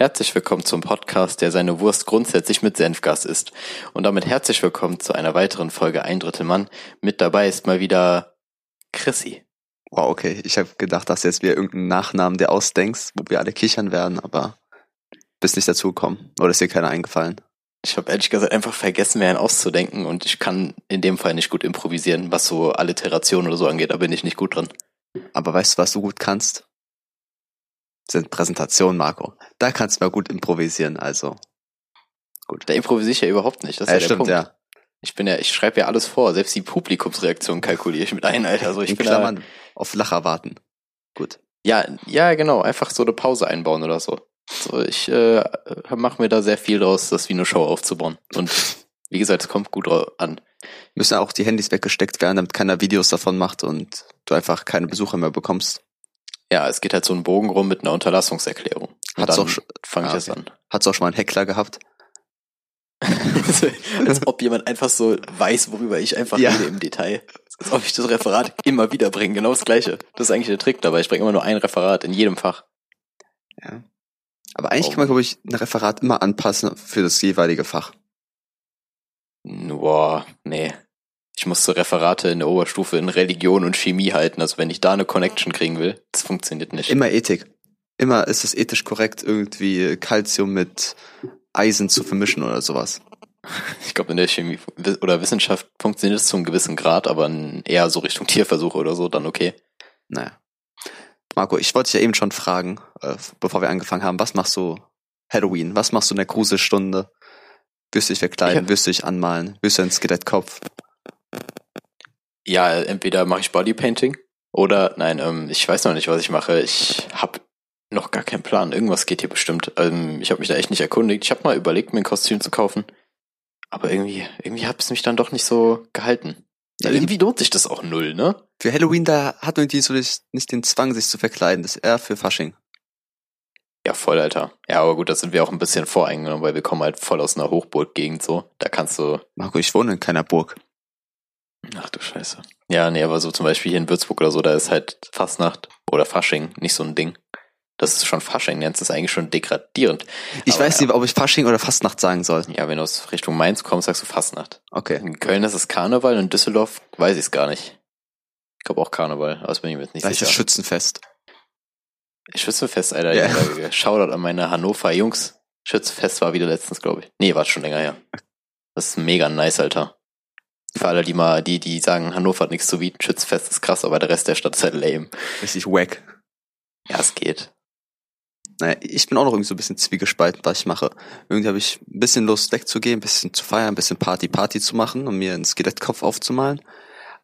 Herzlich willkommen zum Podcast, der seine Wurst grundsätzlich mit Senfgas isst. Und damit herzlich willkommen zu einer weiteren Folge Ein Drittel Mann. Mit dabei ist mal wieder Chrissy. Wow, okay. Ich habe gedacht, dass jetzt wieder irgendeinen Nachnamen der ausdenkst, wo wir alle kichern werden, aber bist nicht dazu gekommen. Oder ist dir keiner eingefallen? Ich habe ehrlich gesagt einfach vergessen, mir einen auszudenken und ich kann in dem Fall nicht gut improvisieren, was so Alliteration oder so angeht, da bin ich nicht gut drin. Aber weißt du, was du gut kannst? Sind Präsentationen, Marco. Da kannst du mal gut improvisieren, also. Gut. Da improvisiere ich ja überhaupt nicht. Das ist ja, ja, der stimmt, Punkt. ja. Ich bin ja, ich schreibe ja alles vor. Selbst die Publikumsreaktion kalkuliere ich mit ein, Alter. Also ich In bin Klammern da, auf Lacher warten. Gut. ja, ja, genau. Einfach so eine Pause einbauen oder so. So, ich äh, mache mir da sehr viel draus, das wie eine Show aufzubauen. Und wie gesagt, es kommt gut an. Müssen auch die Handys weggesteckt werden, damit keiner Videos davon macht und du einfach keine Besucher mehr bekommst. Ja, es geht halt so einen Bogen rum mit einer Unterlassungserklärung. Und Hat's auch schon- fange ich Ah, okay. an. Hat's auch schon mal einen Heckler gehabt? Als ob jemand einfach so weiß, worüber ich einfach Ja. rede im Detail. Als ob ich das Referat immer wieder bringe. Genau das Gleiche. Das ist eigentlich der Trick dabei. Ich bringe immer nur ein Referat in jedem Fach. Ja. Aber eigentlich Oh. kann man, glaube ich, ein Referat immer anpassen für das jeweilige Fach. Boah, nee. Ich musste Referate in der Oberstufe in Religion und Chemie halten. Also wenn ich da eine Connection kriegen will, das funktioniert nicht. Immer Ethik. Immer ist es ethisch korrekt, irgendwie Calcium mit Eisen zu vermischen oder sowas. Ich glaube, in der Chemie oder Wissenschaft funktioniert es zu einem gewissen Grad, aber eher so Richtung Tierversuche oder so, dann okay. Naja. Marco, ich wollte dich ja eben schon fragen, äh, bevor wir angefangen haben, was machst du Halloween? Was machst du in der Gruselstunde? Wirst du dich verkleiden? Wirst du dich anmalen? Wirst du ein Skelettkopf? Ja, entweder mache ich Bodypainting oder nein, ähm, ich weiß noch nicht, was ich mache. Ich habe noch gar keinen Plan. Irgendwas geht hier bestimmt. Ähm, ich habe mich da echt nicht erkundigt. Ich habe mal überlegt, mir ein Kostüm zu kaufen, aber irgendwie, irgendwie hat es mich dann doch nicht so gehalten. Ja, irgendwie lohnt sich das auch null, ne? Für Halloween, da hat irgendwie so nicht nicht den Zwang, sich zu verkleiden. Das ist eher für Fasching. Ja, voll, Alter. Ja, aber gut, da sind wir auch ein bisschen voreingenommen, weil wir kommen halt voll aus einer Hochburg-Gegend so. Da kannst du Marco, ich wohne in keiner Burg. Ach du Scheiße. Ja, nee, aber so zum Beispiel hier in Würzburg oder so, da ist halt Fastnacht oder Fasching nicht so ein Ding. Das ist schon Fasching, nennst ist eigentlich schon degradierend. Ich Aber weiß nicht, ob ich Fasching oder Fastnacht sagen soll. Ja, wenn du aus Richtung Mainz kommst, sagst du Fastnacht. Okay. In Köln ist es Karneval, in Düsseldorf weiß ich es gar nicht. Ich glaube auch Karneval, aber das bin ich mir jetzt nicht Vielleicht das sicher. Schützenfest. Schützenfest, Alter. Ja. Ja. Shoutout an meine Hannover Jungs. Schützenfest war wieder letztens, glaube ich. Nee, war schon länger her. Das ist mega nice, Alter. Für alle, die mal, die, die sagen, Hannover hat nichts zu bieten, Schützenfest ist krass, aber der Rest der Stadt ist halt lame. Richtig wack. Ja, es geht. Naja, ich bin auch noch irgendwie so ein bisschen zwiegespalten, was ich mache. Irgendwie habe ich ein bisschen Lust wegzugehen, ein bisschen zu feiern, ein bisschen Party, Party zu machen und mir einen Skelettkopf aufzumalen.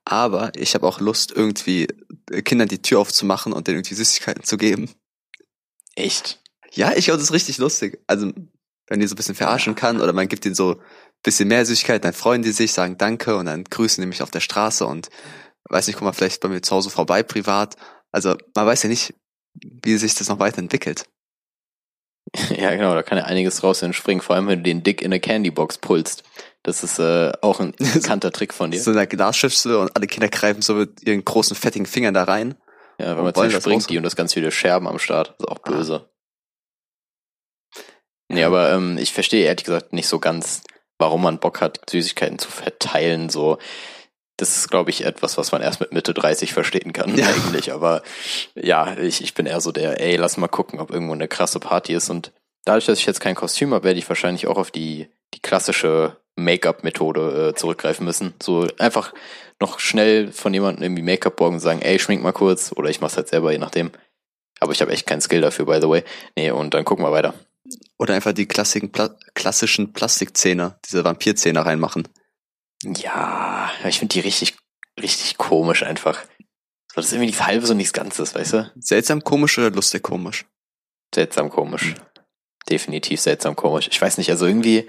Aber ich habe auch Lust, irgendwie äh, Kindern die Tür aufzumachen und denen irgendwie Süßigkeiten zu geben. Echt? Ja, ich glaube, das ist richtig lustig. Also, wenn die so ein bisschen verarschen kann oder man gibt ihnen so bisschen mehr Süßigkeiten, dann freuen die sich, sagen Danke und dann grüßen die mich auf der Straße und weiß nicht, guck mal vielleicht bei mir zu Hause vorbei privat. Also, man weiß ja nicht, wie sich das noch weiterentwickelt. Ja, genau, da kann ja einiges draus entspringen, vor allem wenn du den Dick in eine Candybox pulst. Das ist äh, auch ein bekannter Trick von dir. So in der Glasschüssel und alle Kinder greifen so mit ihren großen, fettigen Fingern da rein. Ja, wenn man wollen das springt raus- die und das ganz viele Scherben am Start. Das ist auch Ah. böse. Nee, aber ähm, ich verstehe ehrlich gesagt nicht so ganz, warum man Bock hat, Süßigkeiten zu verteilen. So, das ist, glaube ich, etwas, was man erst mit Mitte 30 verstehen kann, Ja. eigentlich. Aber ja, ich, ich bin eher so der, ey, lass mal gucken, ob irgendwo eine krasse Party ist. Und dadurch, dass ich jetzt kein Kostüm habe, werde ich wahrscheinlich auch auf die, die klassische Make-up-Methode äh, zurückgreifen müssen. So einfach noch schnell von jemandem irgendwie Make-up borgen und sagen, ey, schmink mal kurz. Oder ich mach's halt selber, je nachdem. Aber ich habe echt keinen Skill dafür, by the way. Nee, und dann gucken wir weiter. Oder einfach die klassischen, Pla klassischen Plastikzähne, diese Vampirzähne reinmachen. Ja, ich finde die richtig, richtig komisch einfach. So, das ist irgendwie nichts Halbes und nichts Ganzes, weißt du? Seltsam komisch oder lustig komisch? Seltsam komisch. Definitiv seltsam komisch. Ich weiß nicht, also irgendwie,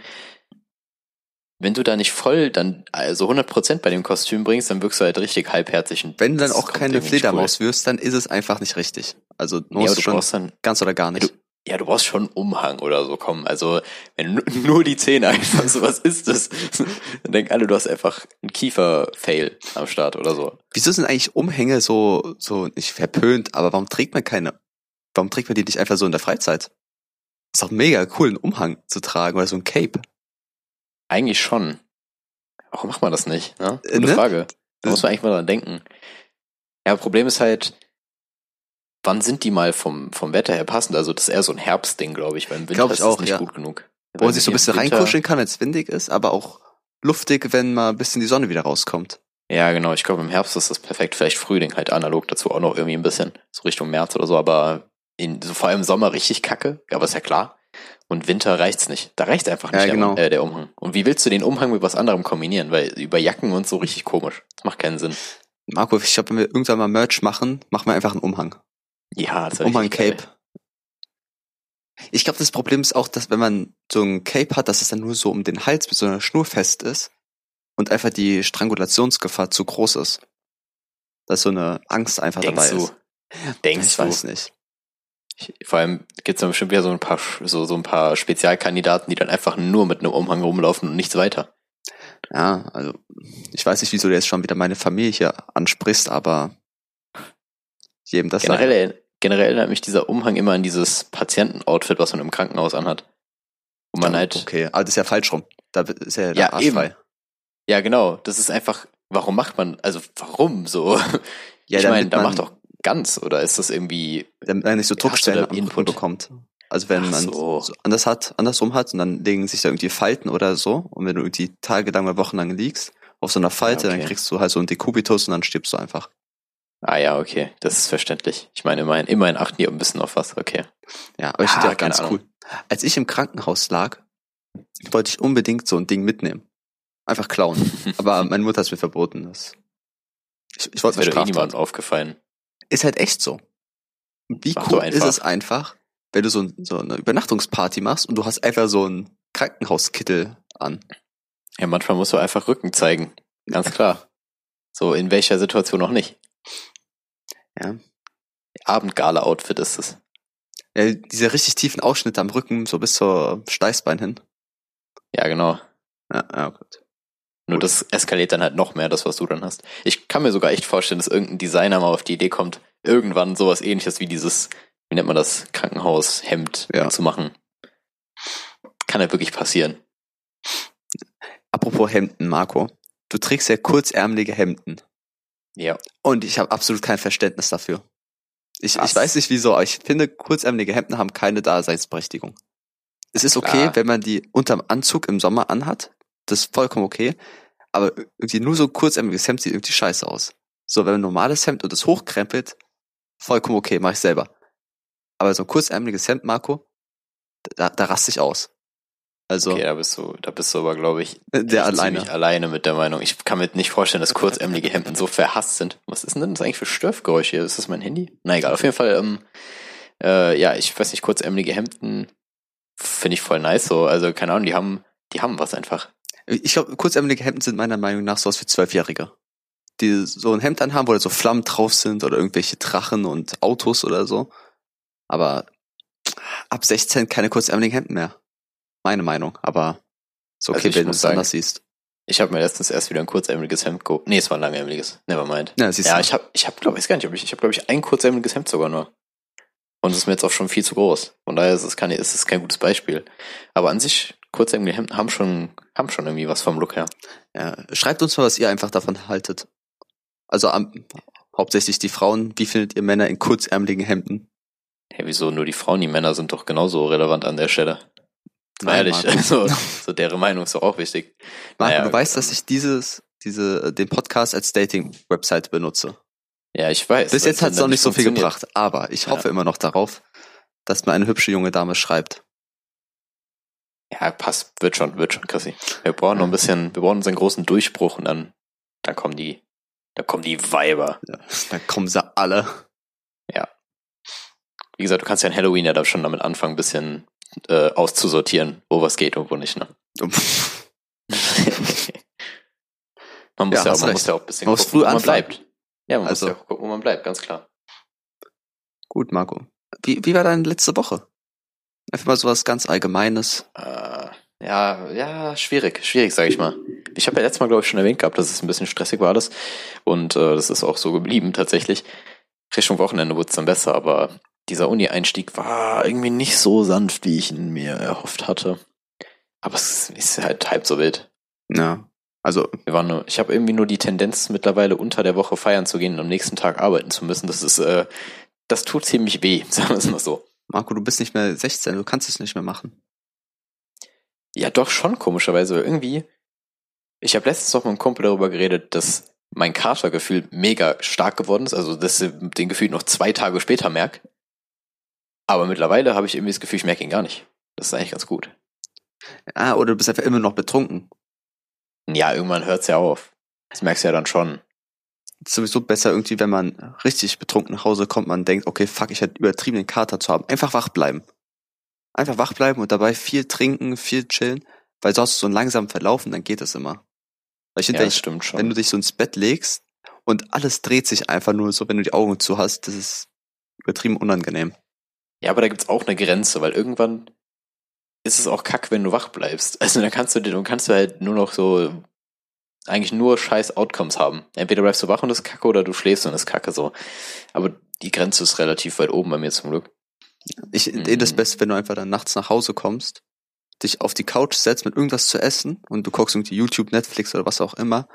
wenn du da nicht voll dann, also 100% bei dem Kostüm bringst, dann wirkst du halt richtig halbherzig. Und Wenn du dann auch keine Fledermaus wirst, dann ist es einfach nicht richtig. Also Cool. du musst du schon dann, ganz oder gar nicht. Ja, du brauchst schon einen Umhang oder so kommen. Also, wenn nur die Zähne einfach so, was ist das? Dann denken alle, du hast einfach einen Kiefer-Fail am Start oder so. Wieso sind eigentlich Umhänge so, so nicht verpönt, aber warum trägt man keine? Warum trägt man die nicht einfach so in der Freizeit? Ist auch mega cool, einen Umhang zu tragen oder so ein Cape. Eigentlich schon. Warum macht man das nicht? Ne? Äh, Gute ne? Frage. Da muss man eigentlich mal dran denken. Ja, Problem ist halt, wann sind die mal vom, vom Wetter her passend? Also das ist eher so ein Herbstding, glaube ich, weil im Winter Glaub ich ist auch, es nicht ja. gut genug. Wo man sich so ein bisschen Winter- reinkuscheln kann, wenn es windig ist, aber auch luftig, wenn mal ein bisschen die Sonne wieder rauskommt. Ja, genau. Ich glaube, im Herbst ist das perfekt. Vielleicht Frühling halt analog dazu auch noch irgendwie ein bisschen. So Richtung März oder so. Aber in, so vor allem im Sommer richtig kacke. Aber ist ja klar. Und Winter reicht's nicht. Da reicht einfach nicht Ja, der, genau. äh, der Umhang. Und wie willst du den Umhang mit was anderem kombinieren? Weil über Jacken und so richtig komisch. Das macht keinen Sinn. Marco, ich glaube, wenn wir irgendwann mal Merch machen, machen wir einfach einen Umhang. Ja, das wär Umhang richtig geil. Cape. Ich glaube, das Problem ist auch, dass wenn man so ein Cape hat, dass es dann nur so um den Hals mit so einer Schnur fest ist und einfach die Strangulationsgefahr zu groß ist. Dass so eine Angst einfach Denkst dabei du? ist. Denkst ich du? weiß nicht. Ich, vor allem gibt's dann bestimmt wieder so ein paar so, so ein paar Spezialkandidaten, die dann einfach nur mit einem Umhang rumlaufen und nichts weiter. Ja, also ich weiß nicht, wieso du jetzt schon wieder meine Familie hier ansprichst, aber jedem das Generell, erinner- generell erinnert mich dieser Umhang immer an dieses Patientenoutfit, was man im Krankenhaus anhat. Wo man halt, Okay, aber das ist ja falsch rum. Da ist ja, Ja, Arsch eben. frei. ja genau, das ist einfach, warum macht man, also warum so? Ja, ich meine, da macht doch ganz, oder ist das irgendwie, damit man nicht so Druckstellen am Input? bekommt. Also wenn Ach man so. so anders hat, andersrum hat und dann legen sich da irgendwie Falten oder so und wenn du irgendwie tagelang oder wochenlang liegst auf so einer Falte, Ja, okay. dann kriegst du halt so einen Dekubitus und dann stirbst du einfach. Ah ja, okay, das ist verständlich. Ich meine, immerhin, immerhin achten die ein bisschen auf was, okay. Ja, aber ich Ah, finde ja auch keine ganz Ahnung. cool. Als ich im Krankenhaus lag, wollte ich unbedingt so ein Ding mitnehmen. Einfach klauen. aber meine Mutter hat es mir verboten. Das ich, ich Das wollte doch eh niemandem aufgefallen. Ist halt echt so. Wie Mach cool ist es einfach, wenn du so, so eine Übernachtungsparty machst und du hast einfach so einen Krankenhauskittel an. Ja, manchmal musst du einfach Rücken zeigen. Ganz klar. So, in welcher Situation noch nicht. Ja. Abendgala-Outfit ist es. Ja, diese richtig tiefen Ausschnitte am Rücken, so bis zur Steißbein hin. Ja, genau. Ja, ja gut. Nur Gut. das eskaliert dann halt noch mehr, das, was du dann hast. Ich kann mir sogar echt vorstellen, dass irgendein Designer mal auf die Idee kommt, irgendwann sowas ähnliches wie dieses, wie nennt man das, Krankenhaushemd Ja. zu machen. Kann ja wirklich passieren. Apropos Hemden, Marco. Du trägst ja kurzärmelige Hemden. Ja. Und ich habe absolut kein Verständnis dafür. Ich, ich weiß nicht wieso, aber ich finde, kurzärmelige Hemden haben keine Daseinsberechtigung. Es ist okay, Klar. wenn man die unterm Anzug im Sommer anhat. Das ist vollkommen okay. Aber irgendwie nur so ein kurzärmeliges Hemd sieht irgendwie scheiße aus. So, wenn man ein normales Hemd und das hochkrempelt, vollkommen okay, mach ich selber. Aber so ein kurzärmeliges Hemd, Marco, da, da raste ich aus. Also, Okay, da bist du, da bist du aber, glaube ich, der echt alleine. alleine mit der Meinung. Ich kann mir nicht vorstellen, dass kurzärmelige Hemden so verhasst sind. Was ist denn das eigentlich für Störfgeräusche hier? Ist das mein Handy? Na egal, auf jeden Fall, ähm, äh, ja, ich weiß nicht, kurzärmelige Hemden finde ich voll nice so. Also, keine Ahnung, die haben, die haben was einfach. Ich glaube, kurzärmelige Hemden sind meiner Meinung nach sowas für Zwölfjährige. Die so ein Hemd anhaben, wo da so Flammen drauf sind oder irgendwelche Drachen und Autos oder so. Aber ab 16 keine kurzärmeligen Hemden mehr. Meine Meinung. Aber ist okay, Also wenn du es anders siehst. Ich habe mir letztens erst wieder ein kurzärmeliges Hemd geholt. Nee, es war ein langärmeliges. Nevermind. Ja, siehst Ja, ich habe, ich habe, glaube ich, gar nicht, ich, ich habe, glaube ich, ein kurzärmeliges Hemd sogar nur. Und es ist mir jetzt auch schon viel zu groß. Von daher ist es kein, ist es kein gutes Beispiel. Aber an sich, kurzärmelige Hemden haben schon, haben schon irgendwie was vom Look her. ja, schreibt uns mal, was ihr einfach davon haltet. Also am, hauptsächlich die Frauen. Wie findet ihr Männer in kurzärmeligen Hemden? Hey, wieso nur die Frauen, die Männer sind doch genauso relevant an der Stelle. Nein, ehrlich, Marco. also, so deren Meinung ist doch auch wichtig. Marco, Naja, du weißt, dass ähm, ich dieses, diese, den Podcast als Dating-Website benutze. Ja, ich weiß. Bis jetzt hat es noch nicht so viel gebracht, aber ich Ja. hoffe immer noch darauf, dass mir eine hübsche junge Dame schreibt. Ja, passt, wird schon, wird schon, Chrissy. Wir brauchen noch ein bisschen, wir brauchen unseren großen Durchbruch und dann, dann kommen die, dann kommen die Weiber. Ja, dann kommen sie alle. Wie gesagt, du kannst ja in Halloween ja da schon damit anfangen, ein bisschen äh, auszusortieren, wo was geht und wo nicht, ne? man muss Ja, ja, hast man recht. muss ja auch ein bisschen gucken, früh wo man bleibt. Ja, man Also- muss ja auch gucken, wo man bleibt, ganz klar. Gut, Marco. Wie, wie war deine letzte Woche? Einfach mal sowas ganz Allgemeines. Äh, ja, ja, schwierig, schwierig, sage ich mal. Ich habe ja letztes Mal, glaube ich, schon erwähnt gehabt, dass es ein bisschen stressig war alles. Und äh, das ist auch so geblieben tatsächlich. Richtung Wochenende wurde es dann besser, aber dieser Uni-Einstieg war irgendwie nicht so sanft, wie ich ihn mir erhofft hatte. Aber es ist halt halb so wild. Ja. Also, Wir waren nur, ich habe irgendwie nur die Tendenz, mittlerweile unter der Woche feiern zu gehen und am nächsten Tag arbeiten zu müssen. Das ist, äh, das tut ziemlich weh, sagen wir es mal so. Marco, du bist nicht mehr 16, du kannst es nicht mehr machen. Ja, doch schon komischerweise. Irgendwie, ich habe letztens noch mit einem Kumpel darüber geredet, dass mein Katergefühl mega stark geworden ist. Also, dass ich den Gefühl noch zwei Tage später merk. Aber mittlerweile habe ich irgendwie das Gefühl, ich merke ihn gar nicht. Das ist eigentlich ganz gut. Ah, oder du bist einfach immer noch betrunken. Ja, irgendwann hört's ja auf. Das merkst du ja dann schon. ist sowieso besser irgendwie, wenn man richtig betrunken nach Hause kommt, man denkt, okay, fuck, ich hätte übertrieben, den Kater zu haben. Einfach wach bleiben. Einfach wach bleiben und dabei viel trinken, viel chillen, weil sonst so ein langsam verlaufen, dann geht es immer. Weil ich Ja, finde, das stimmt schon. wenn du dich so ins Bett legst und alles dreht sich einfach nur so, wenn du die Augen zu hast, das ist übertrieben unangenehm. Ja, aber da gibt's auch eine Grenze, weil irgendwann ist es auch kack, wenn du wach bleibst. Also dann kannst du dann kannst du halt nur noch so eigentlich nur scheiß Outcomes haben. Entweder bleibst du wach und das ist kacke oder du schläfst und das ist kacke so. Aber die Grenze ist relativ weit oben bei mir zum Glück. Ich Mhm. eh das Beste, wenn du einfach dann nachts nach Hause kommst, dich auf die Couch setzt mit irgendwas zu essen und du guckst irgendwie YouTube, Netflix oder was auch immer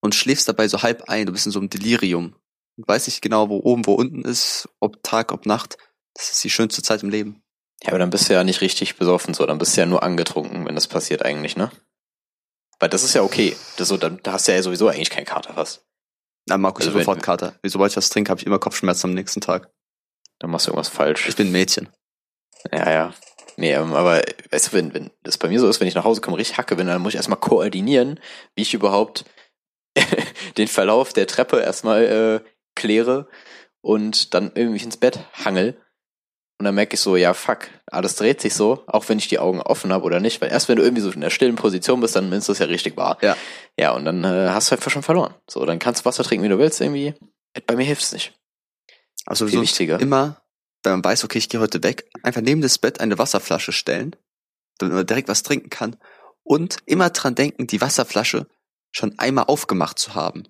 und schläfst dabei so halb ein, du bist in so einem Delirium. Du weißt nicht genau, wo oben, wo unten ist, ob Tag, ob Nacht. Das ist die schönste Zeit im Leben. Ja, aber dann bist du ja nicht richtig besoffen so, dann bist du ja nur angetrunken, wenn das passiert eigentlich, ne? Weil das ist ja okay. Das so, dann da hast du ja sowieso eigentlich keinen Kater fast. Na, ich Also sofort Kater. Sobald ich was trinke, habe ich immer Kopfschmerzen am nächsten Tag. Dann machst du irgendwas falsch. Ich bin ein Mädchen. Ja, ja. Nee, ähm, aber weißt du, wenn, wenn das bei mir so ist, wenn ich nach Hause komme, richtig hacke bin, dann muss ich erstmal koordinieren, wie ich überhaupt den Verlauf der Treppe erstmal äh, kläre und dann irgendwie ins Bett hangel. Und dann merke ich so, ja, fuck, alles dreht sich so, auch wenn ich die Augen offen habe oder nicht, weil erst wenn du irgendwie so in der stillen Position bist, dann ist das ja richtig wahr. Ja. Ja, und dann äh, hast du einfach schon verloren. So, dann kannst du Wasser trinken, wie du willst, irgendwie. Bei mir hilft es nicht. Also Viel wichtiger. immer, wenn man weiß, okay, ich gehe heute weg, einfach neben das Bett eine Wasserflasche stellen, damit man direkt was trinken kann. Und immer dran denken, die Wasserflasche schon einmal aufgemacht zu haben.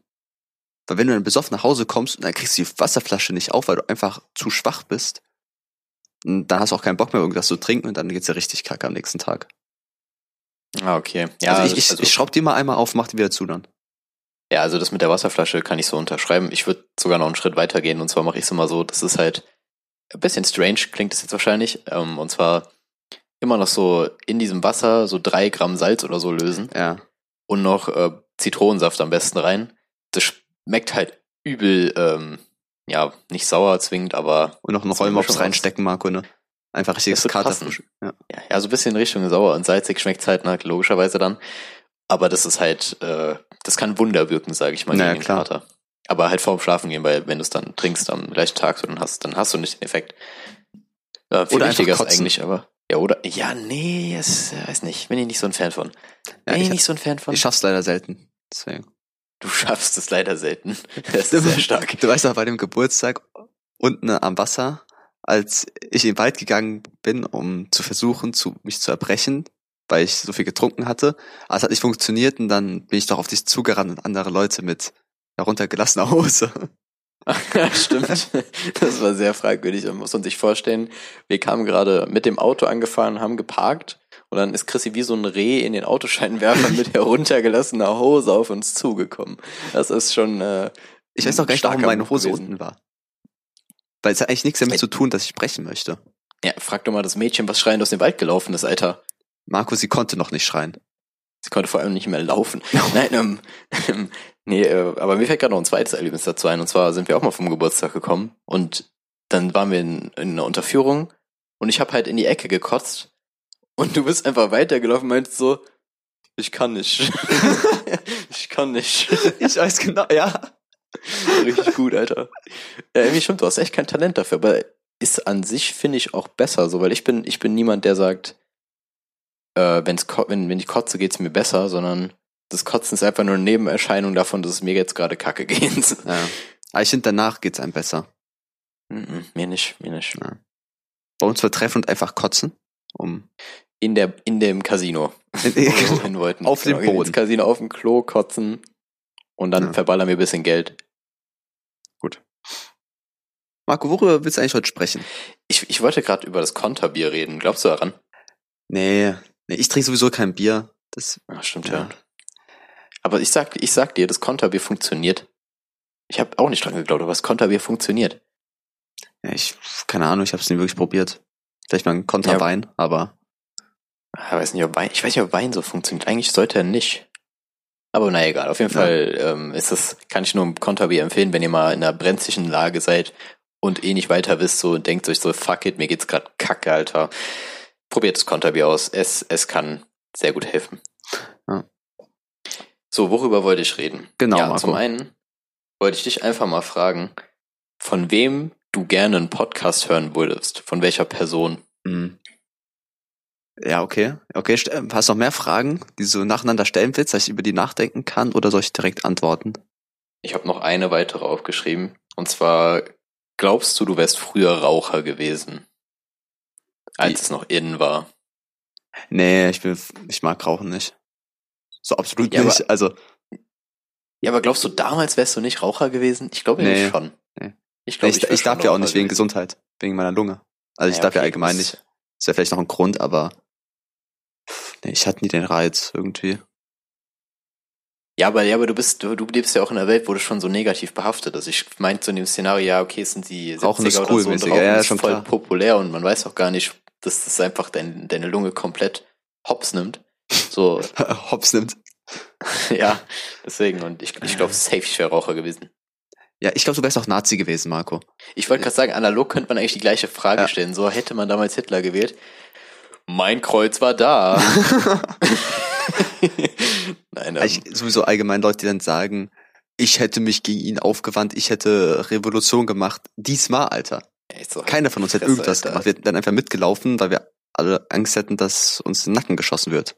Weil wenn du dann besoffen nach Hause kommst und dann kriegst du die Wasserflasche nicht auf, weil du einfach zu schwach bist, und dann hast du auch keinen Bock mehr, irgendwas zu trinken und dann geht's dir richtig kacke am nächsten Tag. Ah, okay. Ja, also ich, ich, also- ich schraub die mal einmal auf, mach die wieder zu dann. Ja, also das mit der Wasserflasche kann ich so unterschreiben. Ich würde sogar noch einen Schritt weiter gehen und zwar mache ich es immer so, das ist halt ein bisschen strange, klingt es jetzt wahrscheinlich. Ähm, und zwar immer noch so in diesem Wasser so drei Gramm Salz oder so lösen Ja. und noch äh, Zitronensaft am besten rein. Das schmeckt halt übel, ähm, ja, nicht sauer zwingend, aber Und noch einen Rollmops reinstecken, Marco, ne? Einfach richtiges Kater. passen. Ja. ja, ja, so ein bisschen in Richtung sauer und salzig schmeckt's halt ne, logischerweise dann. Aber das ist halt, äh, das kann Wunder wirken, sage ich mal, Naja, gegen den klar. Kater. Aber halt vorm Schlafen gehen, weil wenn du es dann trinkst am gleichen Tag, so, dann hast, dann hast du nicht den Effekt. Äh, viel Oder wichtiger ist eigentlich, aber. Ja, oder? Ja, nee, es, äh, weiß nicht. Bin ich nicht so ein Fan von. Ja, Bin ich ich- nicht so ein Fan von. Ich schaff's leider selten. Deswegen. Du schaffst es leider selten. Das ist sehr stark. Du weißt auch bei dem Geburtstag unten am Wasser, als ich in den Wald gegangen bin, um zu versuchen, zu, mich zu erbrechen, weil ich so viel getrunken hatte. Aber es hat nicht funktioniert und dann bin ich doch auf dich zugerannt und andere Leute mit heruntergelassener Hose. Stimmt. Das war sehr fragwürdig. Man muss man sich vorstellen, wir kamen gerade mit dem Auto angefahren, haben geparkt und dann ist Chrissy wie so ein Reh in den Autoscheinwerfer mit heruntergelassener Hose auf uns zugekommen. Das ist schon. Äh, Ich weiß auch gar nicht, warum meine Hose gewesen. unten war. Weil es hat eigentlich nichts damit zu tun, dass ich brechen möchte. Ja, frag doch mal das Mädchen, was schreiend aus dem Wald gelaufen ist, Alter. Marco, sie konnte noch nicht schreien. Sie konnte vor allem nicht mehr laufen. Nein, ähm, ähm, nee, äh, aber mir fällt gerade noch ein zweites Erlebnis dazu ein. Und zwar sind wir auch mal vom Geburtstag gekommen und dann waren wir in, in einer Unterführung und ich habe halt in die Ecke gekotzt und du bist einfach weitergelaufen und meinst so, ich kann nicht. ich kann nicht. Ich weiß genau, ja. Richtig gut, Alter. Ja, irgendwie stimmt, du hast echt kein Talent dafür, aber ist an sich, finde ich, auch besser, so, weil ich bin, ich bin niemand, der sagt, äh, wenn's, wenn, wenn ich kotze, geht's mir besser, sondern das Kotzen ist einfach nur eine Nebenerscheinung davon, dass es mir jetzt gerade kacke geht. ja. Aber ich finde, danach geht's einem besser. Mhm, mir nicht, mir nicht. Bei uns wir treffen und einfach kotzen. Um In der, in dem Casino. wo wir hin wollten. Auf dem Genau, Boden. Ins Casino auf dem Klo kotzen und dann Ja. verballern wir ein bisschen Geld. Gut. Marco, worüber willst du eigentlich heute sprechen? Ich, ich wollte gerade über das Konterbier reden. Glaubst du daran? Nee, nee ich trinke sowieso kein Bier. Das, Ach, stimmt Ja. ja. Aber ich sag, ich sag dir, das Konterbier funktioniert. Ich habe auch nicht dran geglaubt, aber das Konterbier funktioniert. ja, ich, keine Ahnung, ich habe es nie wirklich probiert. Vielleicht mal ein Konterwein, aber Ich weiß nicht, ob Wein, ich weiß nicht, ob Wein so funktioniert. Eigentlich sollte er nicht. Aber na egal. Auf jeden Ja. Fall ähm, ist das, kann ich nur ein Konterbier empfehlen, wenn ihr mal in einer brenzlichen Lage seid und eh nicht weiter wisst, so und denkt euch so, fuck it, mir geht's gerade kacke, Alter. Probiert das Konterbier aus. Es, es kann sehr gut helfen. Ja. So, worüber wollte ich reden? Genau, Ja, Marco. zum einen wollte ich dich einfach mal fragen, von wem du gerne einen Podcast hören würdest. Von welcher Person? mh. Ja, okay. Okay, ähm, hast du noch mehr Fragen, die du so nacheinander stellen willst, dass ich über die nachdenken kann oder soll ich direkt antworten? Ich habe noch eine weitere aufgeschrieben. Und zwar, glaubst du, du wärst früher Raucher gewesen? Als Wie- es noch innen war. Nee, ich bin, ich mag Rauchen nicht. So absolut Ja, nicht. Also, Ja, aber glaubst du, damals wärst du nicht Raucher gewesen? Ich glaube Nee. schon. Nee. Ich glaube, ich, ich schon darf ja auch nicht wegen gewesen. Gesundheit, wegen meiner Lunge. Also ich Ja, darf ja okay, allgemein das- nicht. Ist ja vielleicht noch ein Grund, aber nee, ich hatte nie den Reiz irgendwie. Ja, aber, ja, aber du bist, du, du lebst ja auch in einer Welt, wo das schon so negativ behaftet ist. Ich meinte so in dem Szenario, ja, okay, es sind die 70er Rauchen ist oder cool so und ja, ist schon voll klar. populär und man weiß auch gar nicht, dass das einfach dein, deine Lunge komplett hops nimmt. So, Hops nimmt. ja, deswegen. Und ich, ich glaube, safe, wäre Raucher gewesen. Ja, ich glaube, du wärst auch Nazi gewesen, Marco. Ich wollte gerade sagen, analog könnte man eigentlich die gleiche Frage Ja. stellen. So hätte man damals Hitler gewählt. Mein Kreuz war da. Nein, ähm, ich, sowieso allgemein Leute, die dann sagen, ich hätte mich gegen ihn aufgewandt, ich hätte Revolution gemacht. Diesmal, Alter. so, Keiner von uns hätte irgendwas Alter. gemacht. Wir hätten dann einfach mitgelaufen, weil wir alle Angst hätten, dass uns in den Nacken geschossen wird.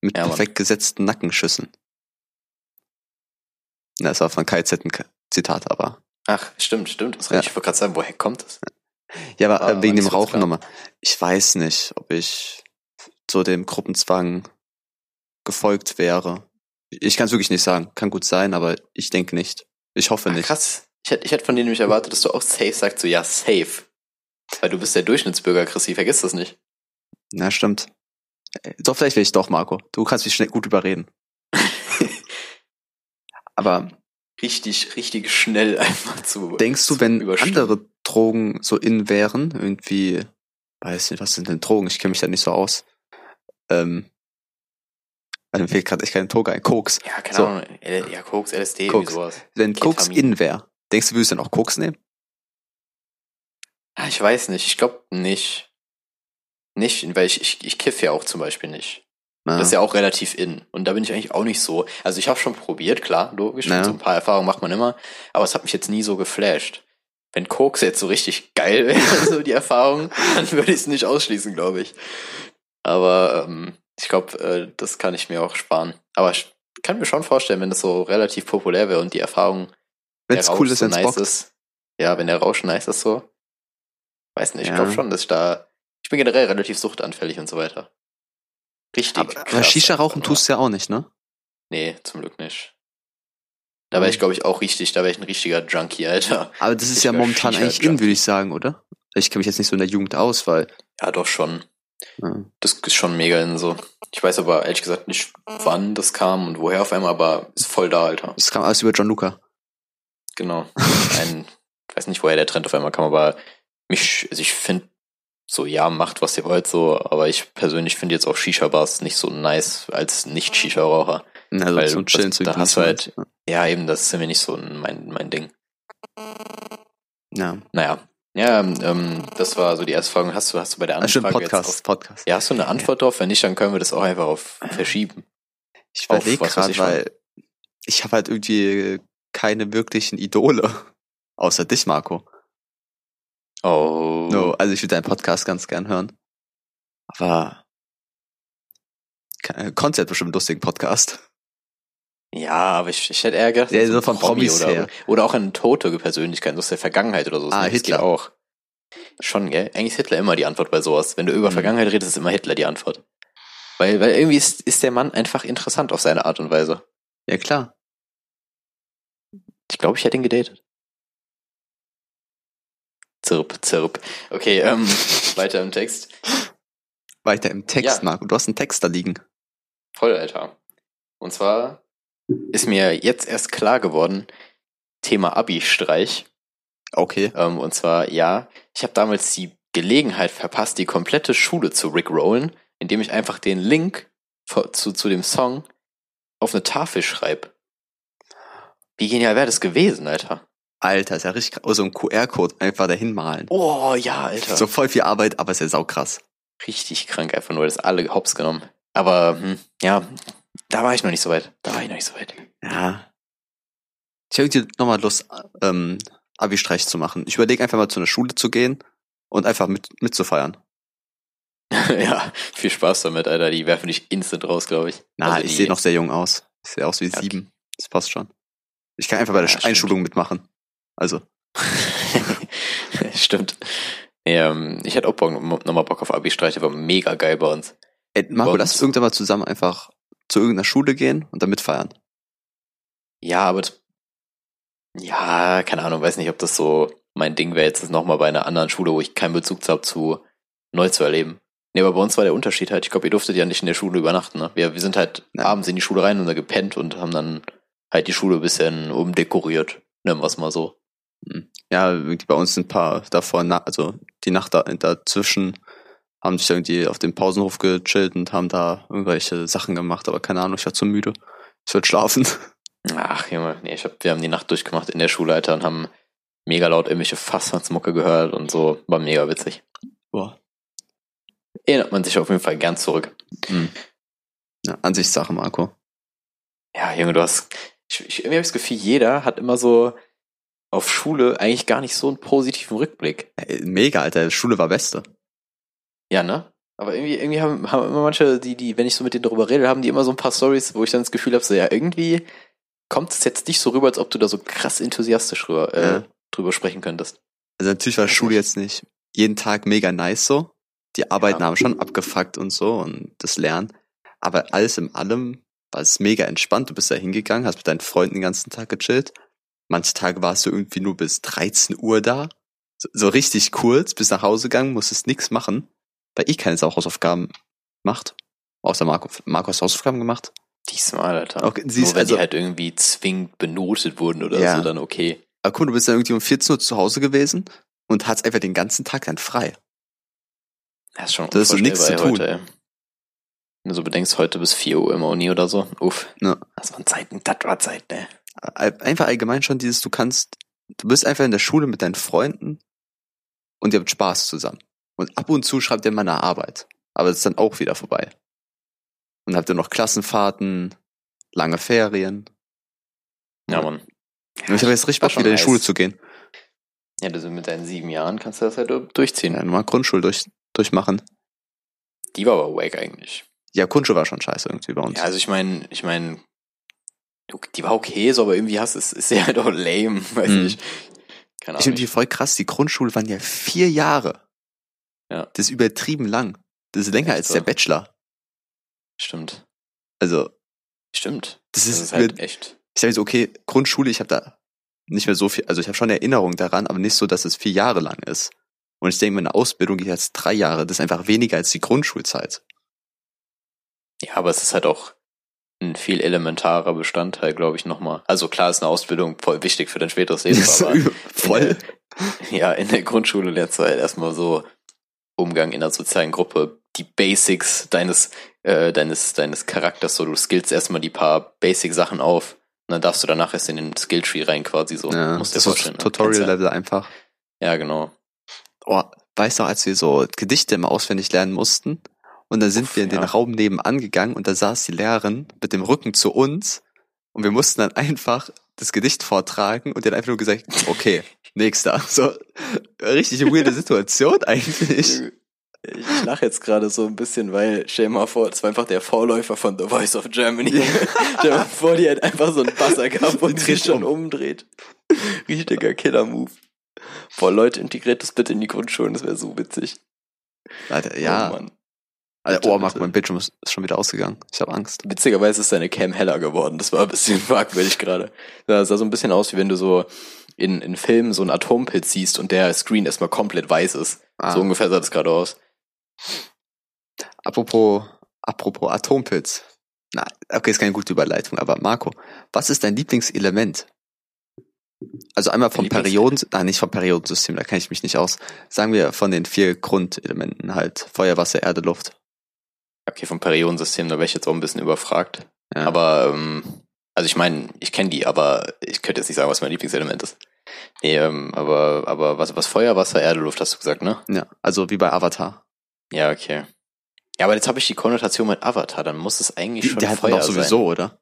Mit Ja, Mann. perfekt gesetzten Nackenschüssen. Na, das war von KZ ein Zitat, aber. Ach, stimmt, stimmt. Das Ja. Ich wollte gerade sagen, woher kommt das? Ja, aber War- äh, wegen dem so Rauchen nochmal. Ich weiß nicht, ob ich so dem Gruppenzwang gefolgt wäre. Ich kann es wirklich nicht sagen. Kann gut sein, aber ich denke nicht. Ich hoffe Ach, nicht. krass. Ich hätte, ich hätte von dir nämlich erwartet, dass du auch safe sagst, so ja, safe. Weil du bist der Durchschnittsbürger, Chrissy, vergiss das nicht. Ja, stimmt. Doch, vielleicht will ich doch, Marco. Du kannst mich schnell gut überreden. aber Richtig, richtig schnell einfach zu. denkst du, wenn andere Drogen so in wären, irgendwie, weiß nicht, was sind denn Drogen? Ich kenne mich da nicht so aus. Ähm, also mir fehlt gerade echt keine Droge ein. Koks. Ja, keine So. Ahnung. L ja, Koks, LSD, Koks. sowas. Wenn Koks Ketamin. in wäre, denkst du, würdest du dann auch Koks nehmen? Ah, Ich weiß nicht, ich glaube nicht. Nicht, weil ich, ich, ich kiff ja auch zum Beispiel nicht. Na, Das ist ja auch relativ in. Und da bin ich eigentlich auch nicht so. Also ich habe schon probiert, klar, logisch. Ja. So ein paar Erfahrungen macht man immer. Aber es hat mich jetzt nie so geflasht. Wenn Koks jetzt so richtig geil wäre, so die Erfahrung, dann würde ich es nicht ausschließen, glaube ich. Aber ähm, ich glaube, äh, das kann ich mir auch sparen. Aber ich kann mir schon vorstellen, wenn das so relativ populär wäre und die Erfahrung wenn es cool ist, so wenn es nice bockt. ist. Ja, wenn der Rausch nice ist so. Weiß nicht, ich Ja. glaube schon, dass ich da. Ich bin generell relativ suchtanfällig und so weiter. Richtig. Aber, aber krass Shisha einfach rauchen nur. tust du ja auch nicht, ne? Nee, zum Glück nicht. Da wäre ich, glaube ich, auch richtig, da wäre ich ein richtiger Junkie, Alter. Aber das ist Ich ja momentan eigentlich in, würde ich sagen, oder? Ich kenne mich jetzt nicht so in der Jugend aus, weil Ja, doch schon. ja, Das ist schon mega in so. Ich weiß aber ehrlich gesagt nicht, wann das kam und woher auf einmal, aber ist voll da, Alter. das kam alles über John Luca. Genau. Ein, ich weiß nicht, woher der Trend auf einmal kam, aber mich, also ich finde, so, ja, macht, was ihr wollt, so, aber ich persönlich finde jetzt auch Shisha-Bars nicht so nice als Nicht-Shisha-Raucher. Also Weil zum das- Chillen zu da hast du genießen. halt- Ja, eben, das ist mir nicht so mein, mein Ding. Ja. Naja. Ja, ähm, das war so die erste Frage. Hast du, hast du bei der Ah, anderen Frage Podcast, jetzt auf, Podcast. Ja, hast du eine Antwort drauf? Wenn nicht, dann können wir das auch einfach auf verschieben. Ich überlege gerade, weil ich habe halt irgendwie keine wirklichen Idole. Außer dich, Marco. Oh. No, also ich würde deinen Podcast ganz gern hören. Aber Konzert bestimmt einen lustigen Podcast. Ja, aber ich, ich hätte eher gedacht, Ja, so von Promi Promis oder, her. oder auch eine tote Persönlichkeit, so aus der Vergangenheit oder so. Das Ah, Hitler. auch. Schon, gell? Eigentlich ist Hitler immer die Antwort bei sowas. Wenn du über Mhm. Vergangenheit redest, ist immer Hitler die Antwort. Weil, weil irgendwie ist, ist der Mann einfach interessant auf seine Art und Weise. Ja, klar. Ich glaube, ich hätte ihn gedatet. Zirp, zirp. Okay, ähm, weiter im Text. Weiter im Text, Ja. Marco. Du hast einen Text da liegen. Voll, Alter. Und zwar ist mir jetzt erst klar geworden, Thema Abi-Streich. Okay. Ähm, und zwar, ja, ich habe damals die Gelegenheit verpasst, die komplette Schule zu rickrollen, indem ich einfach den Link zu, zu dem Song auf eine Tafel schreibe. Wie genial wäre das gewesen, Alter? Alter, ist ja richtig krass. Oh, so ein QR-Code einfach dahin malen. Oh, ja, Alter. So voll viel Arbeit, aber ist ja saukrass. Richtig krank, einfach nur das alle hops genommen. Aber, hm, ja, da war ich noch nicht so weit. Da war ich noch nicht so weit. Ja. Ich habe irgendwie nochmal Lust, ähm, Abi-Streich zu machen. Ich überlege einfach mal zu einer Schule zu gehen und einfach mit, mitzufeiern. ja, viel Spaß damit, Alter. Die werfen dich instant raus, glaube ich. Na, Also ich sehe noch sehr jung aus. Ich sehe aus wie Ja, okay. sieben. Das passt schon. Ich kann einfach bei der Ja, stimmt. Einschulung mitmachen. Also, Stimmt. Ähm, ich hätte auch nochmal Bock auf Abi-Streiche, war mega geil bei uns. ey, Marco, Bei lass uns- uns irgendwann mal zusammen einfach zu irgendeiner Schule gehen und damit feiern. Ja, aber ja, keine Ahnung, weiß nicht, ob das so mein Ding wäre, jetzt nochmal bei einer anderen Schule, wo ich keinen Bezug zu habe, zu neu zu erleben. Nee, aber bei uns war der Unterschied halt, ich glaube, ihr durftet ja nicht in der Schule übernachten. Ne? Wir, wir sind halt Nein. abends in die Schule rein und da gepennt und haben dann halt die Schule ein bisschen umdekoriert. Nennen wir es mal so. Ja, irgendwie bei uns sind ein paar davor, also die Nacht da, dazwischen, haben sich irgendwie auf dem Pausenhof gechillt und haben da irgendwelche Sachen gemacht, aber keine Ahnung, ich war zu müde. Ich wollte schlafen. Ach, Junge, nee, ich hab, wir haben die Nacht durchgemacht in der Schule, Alter, und haben mega laut irgendwelche Fassmannsmucke gehört und so. War mega witzig. Boah. Erinnert man sich auf jeden Fall gern zurück. Hm. Ja, Ansichtssache, Marco. Ja, Junge, du hast. Ich, ich, irgendwie habe ich das Gefühl, jeder hat immer so auf Schule eigentlich gar nicht so einen positiven Rückblick. Ey, mega, Alter. Schule war Beste. Ja, ne? Aber irgendwie, irgendwie haben, haben immer manche, die, die, wenn ich so mit denen darüber rede, haben die immer so ein paar Stories, wo ich dann das Gefühl habe, so ja, irgendwie kommt es jetzt nicht so rüber, als ob du da so krass enthusiastisch drüber, äh, Ja. drüber sprechen könntest. Also natürlich war Schule jetzt nicht jeden Tag mega nice so. Die Arbeiten Ja. haben schon abgefuckt und so und das Lernen. Aber alles in allem war es mega entspannt. Du bist da hingegangen, hast mit deinen Freunden den ganzen Tag gechillt. Manche Tage warst du irgendwie nur bis 13 Uhr da. So, so richtig kurz, bis nach Hause gegangen, musstest nichts machen. Weil ich keine Sau Hausaufgaben macht. Außer Marco. Marco hast du Hausaufgaben gemacht? Diesmal, Alter. Okay, Nur siehst wenn also, die halt irgendwie zwingend benotet wurden oder Ja. so, dann okay. aber guck, du bist dann irgendwie um 14 Uhr zu Hause gewesen und hast einfach den ganzen Tag dann frei. Das ist schon Das ist so nichts zu tun. Heute, ey. Wenn du so bedenkst, heute bis 4 Uhr immer Uni oder so. Uff. Ja. Das waren Zeiten, das war Zeit, ne? Einfach allgemein schon dieses, du kannst, du bist einfach in der Schule mit deinen Freunden und ihr habt Spaß zusammen. Und ab und zu schreibt ihr mal eine Arbeit. Aber das ist dann auch wieder vorbei. Und habt ihr noch Klassenfahrten, lange Ferien. Ja, Mann. Und ich habe jetzt richtig Bock, wieder in die. Schule zu gehen. Ja, du mit deinen sieben Jahren kannst du das halt durchziehen. Ja, nochmal Grundschule durch, durchmachen. Die war aber wack eigentlich. Ja, Grundschule war schon scheiße irgendwie bei uns. Ja, also ich meine, ich meine, die war okay, so, aber irgendwie hast es ist ja halt auch lame, weiß Mhm. nicht. Keine ich finde Ahnung. die voll krass, die Grundschule waren ja vier Jahre. Ja. Das ist übertrieben lang. Das ist länger Echt als so. der Bachelor. Stimmt. Also, Stimmt. das Das ist, ist halt echt. ich sage so, okay, Grundschule, ich habe da nicht mehr so viel, also ich habe schon Erinnerung daran, aber nicht so, dass es vier Jahre lang ist. Und ich denke, meine Ausbildung geht jetzt drei Jahre, das ist einfach weniger als die Grundschulzeit. Ja, aber es ist halt auch ein viel elementarer Bestandteil, glaube ich, nochmal. Also klar ist eine Ausbildung voll wichtig für dein späteres Leben, aber voll. ja, in der Grundschule lernst du halt erstmal so Umgang in einer sozialen Gruppe, die Basics deines, äh, deines, deines Charakters, so du skillst erstmal die paar Basic-Sachen auf und dann darfst du danach erst in den Skilltree rein quasi so. Ja, Musst das ist vorstellen. ne? Tutorial-Level einfach. Ja, genau. Oh, weißt du, als wir so Gedichte immer auswendig lernen mussten und dann sind Uff, wir in den ja. Raum nebenan gegangen und da saß die Lehrerin mit dem Rücken zu uns und wir mussten dann einfach das Gedicht vortragen und die hat einfach nur gesagt, okay, nächster. So, richtig weirde Situation eigentlich. Ich lache jetzt gerade so ein bisschen, weil stell mal vor, das war einfach der Vorläufer von The Voice of Germany. stell dir mal vor, die hat einfach so einen Buzzer gehabt und dreht schon um. umdreht. Richtiger Killer-Move. Boah, Leute, integriert das bitte in die Grundschulen, das wäre so witzig. Alter, ja. Oh, Mann. Bitte, oh, bitte. mein Bildschirm ist schon wieder ausgegangen. Ich habe Angst. Witzigerweise ist seine Cam heller geworden. Das war ein bisschen fragwürdig gerade. Das sah so ein bisschen aus, wie wenn du so in, in Filmen so einen Atompilz siehst und der Screen erstmal komplett weiß ist. Ah. So ungefähr sah das gerade aus. Apropos, apropos Atompilz. Na, okay, ist keine gute Überleitung, aber Marco, was ist dein Lieblingselement? Also einmal vom Perioden, nein, nicht vom Periodensystem, da kenne ich mich nicht aus. Sagen wir von den vier Grundelementen halt. Feuer, Wasser, Erde, Luft. Okay, vom Periodensystem, da wäre ich jetzt auch ein bisschen überfragt. Ja. Aber, ähm, also ich meine, ich kenne die, aber ich könnte jetzt nicht sagen, was mein Lieblingselement ist. Nee, ähm, aber, aber was, was Feuer, Wasser, Erde, Luft hast du gesagt, ne? Ja, also wie bei Avatar. Ja, okay. Ja, aber jetzt habe ich die Konnotation mit Avatar, dann muss es eigentlich schon Der Feuer doch sowieso, oder? sein.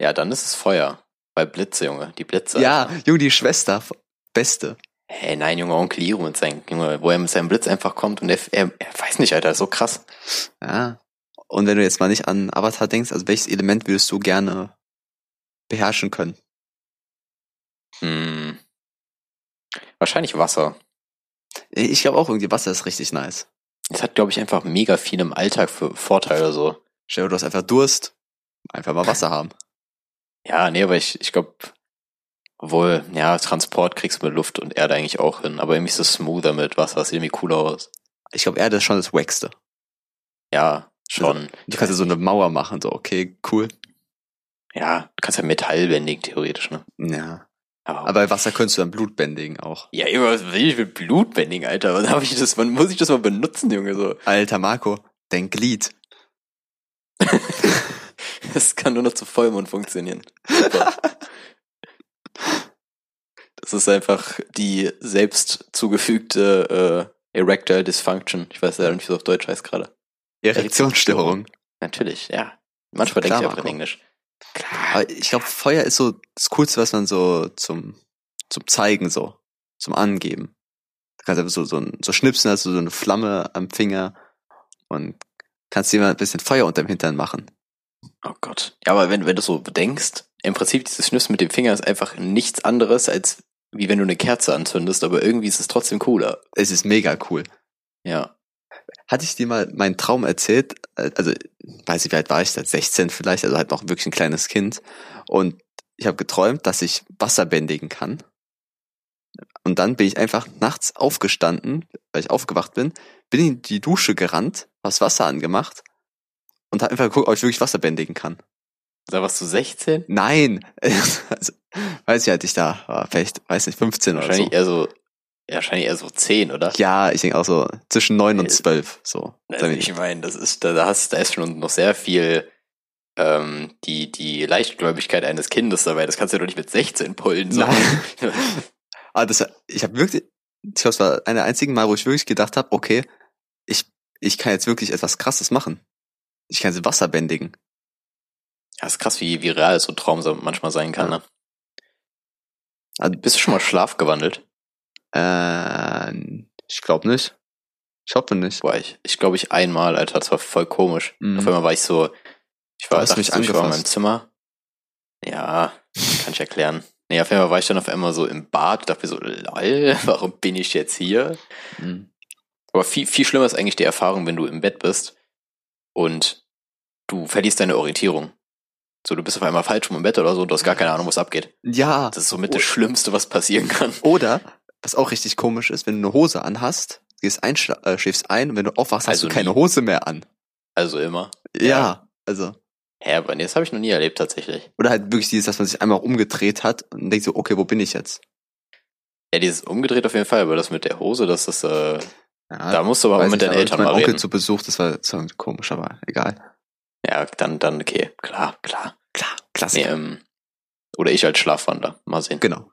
Ja, dann ist es Feuer. Bei Blitze, Junge, die Blitze. Ja. Junge, die Schwester. Beste. Hey, nein, Junge, Onkel Iro mit seinem, Junge, wo er mit seinem Blitz einfach kommt und er, er, er weiß nicht, Alter, so krass. Ja. Und wenn du jetzt mal nicht an Avatar denkst, also welches Element würdest du gerne beherrschen können? Hm. Wahrscheinlich Wasser. Ich glaube auch irgendwie Wasser ist richtig nice. Es hat, glaube ich, einfach mega viel im Alltag für Vorteile so. Stell dir, du hast einfach Durst, einfach mal Wasser haben. Ja, nee, aber ich, ich glaube, obwohl, ja, Transport kriegst du mit Luft und Erde eigentlich auch hin, aber irgendwie so smoother mit Wasser, das sieht irgendwie cooler aus. Ich glaube, Erde ist schon das Wackste. Ja, schon. Du kannst ja so eine Mauer machen, so, okay, cool. Ja, du kannst ja Metall bändigen, theoretisch, ne? Ja. Aber, Aber bei Wasser könntest du dann Blut bändigen auch. ja, immer, was will ich mit Blut bändigen, Alter? Wann hab ich das, wann muss ich das mal benutzen, Junge, so? Alter Marco, dein Glied. Das kann nur noch zu Vollmond funktionieren. Das ist einfach die selbst zugefügte äh, Erectile Dysfunction. Ich weiß leider nicht, wie es auf Deutsch heißt gerade. Erektionsstörung. Natürlich, ja. Manchmal Klar, denke ich einfach in. Englisch. Aber ich glaube, Feuer ist so das Coolste, was man so zum, zum Zeigen, so, zum Angeben. Du kannst einfach so, so, ein- so schnipsen, hast du so eine Flamme am Finger und kannst jemand ein bisschen Feuer unterm Hintern machen. Oh Gott. Ja, aber wenn, wenn du so denkst, im Prinzip dieses Schnipsen mit dem Finger ist einfach nichts anderes, als wie wenn du eine Kerze anzündest, aber irgendwie ist es trotzdem cooler. Es ist mega cool. Ja. Hatte ich dir mal meinen Traum erzählt? Äh, Also, weiß ich, wie alt war ich da? 16 vielleicht, also halt noch wirklich ein kleines Kind. Und ich habe geträumt, dass ich Wasser bändigen kann. Und dann bin ich einfach nachts aufgestanden, weil ich aufgewacht bin, bin in die Dusche gerannt, was Wasser angemacht und habe einfach geguckt, ob ich wirklich Wasser bändigen kann. Da warst du 16? Nein! also, weiß ich halt ich da war, vielleicht, weiß nicht, 15 oder so. Wahrscheinlich eher so, wahrscheinlich eher so 10, oder? Ja, ich denke auch so zwischen 9 und Äh, 12, so. Also ich meine, das ist, da, hast, da ist schon noch sehr viel ähm, die, die Leichtgläubigkeit eines Kindes dabei. Das kannst du ja doch nicht mit 16 pullen. So. Nein. Ah, das, ich habe wirklich, ich glaube, es war eine der einzigen Mal, wo ich wirklich gedacht habe, okay, ich, ich kann jetzt wirklich etwas Krasses machen. Ich kann sie Wasser bändigen. Ja, ist krass, wie, wie real so ein Traum manchmal sein kann. Ja. Ne? Also, Bist du schon mal schlafgewandelt? äh, ich glaube nicht. Ich hoffe nicht. Boah, ich, ich glaube ich einmal, Alter, das war voll komisch. Mhm. Auf einmal war ich so, ich war, dachte mich so, ich war in meinem. Zimmer. Ja, kann ich erklären. Nee, auf einmal war ich dann auf einmal so im Bad, dachte mir so, lol, warum bin ich jetzt hier? Mhm. Aber viel, viel schlimmer ist eigentlich die Erfahrung, wenn du im Bett bist und du verlierst deine Orientierung. So, du bist auf einmal falsch rum im Bett oder so und du hast gar keine Ahnung, was abgeht. Ja. Das ist somit das Schlimmste, was passieren kann. Oder, was auch richtig komisch ist, wenn du eine Hose anhast, gehst ein, äh, schläfst ein und wenn du aufwachst, hast Also du keine nie. Hose mehr an. Also immer. Ja. Ja. Also. Ja, aber nee, das habe ich noch nie erlebt tatsächlich. Oder halt wirklich dieses, dass man sich einmal umgedreht hat und denkt so, okay, wo bin ich jetzt? Ja, dieses umgedreht auf jeden Fall, aber das mit der Hose, das ist, äh, Ja, da musst du aber mit deinen Eltern mal Onkel reden. zu Besuch, das war so komisch, aber egal. Ja, dann, dann, okay, klar, klar. Klar, Nee, Klassiker. ähm, oder ich als Schlafwander, mal sehen. Genau.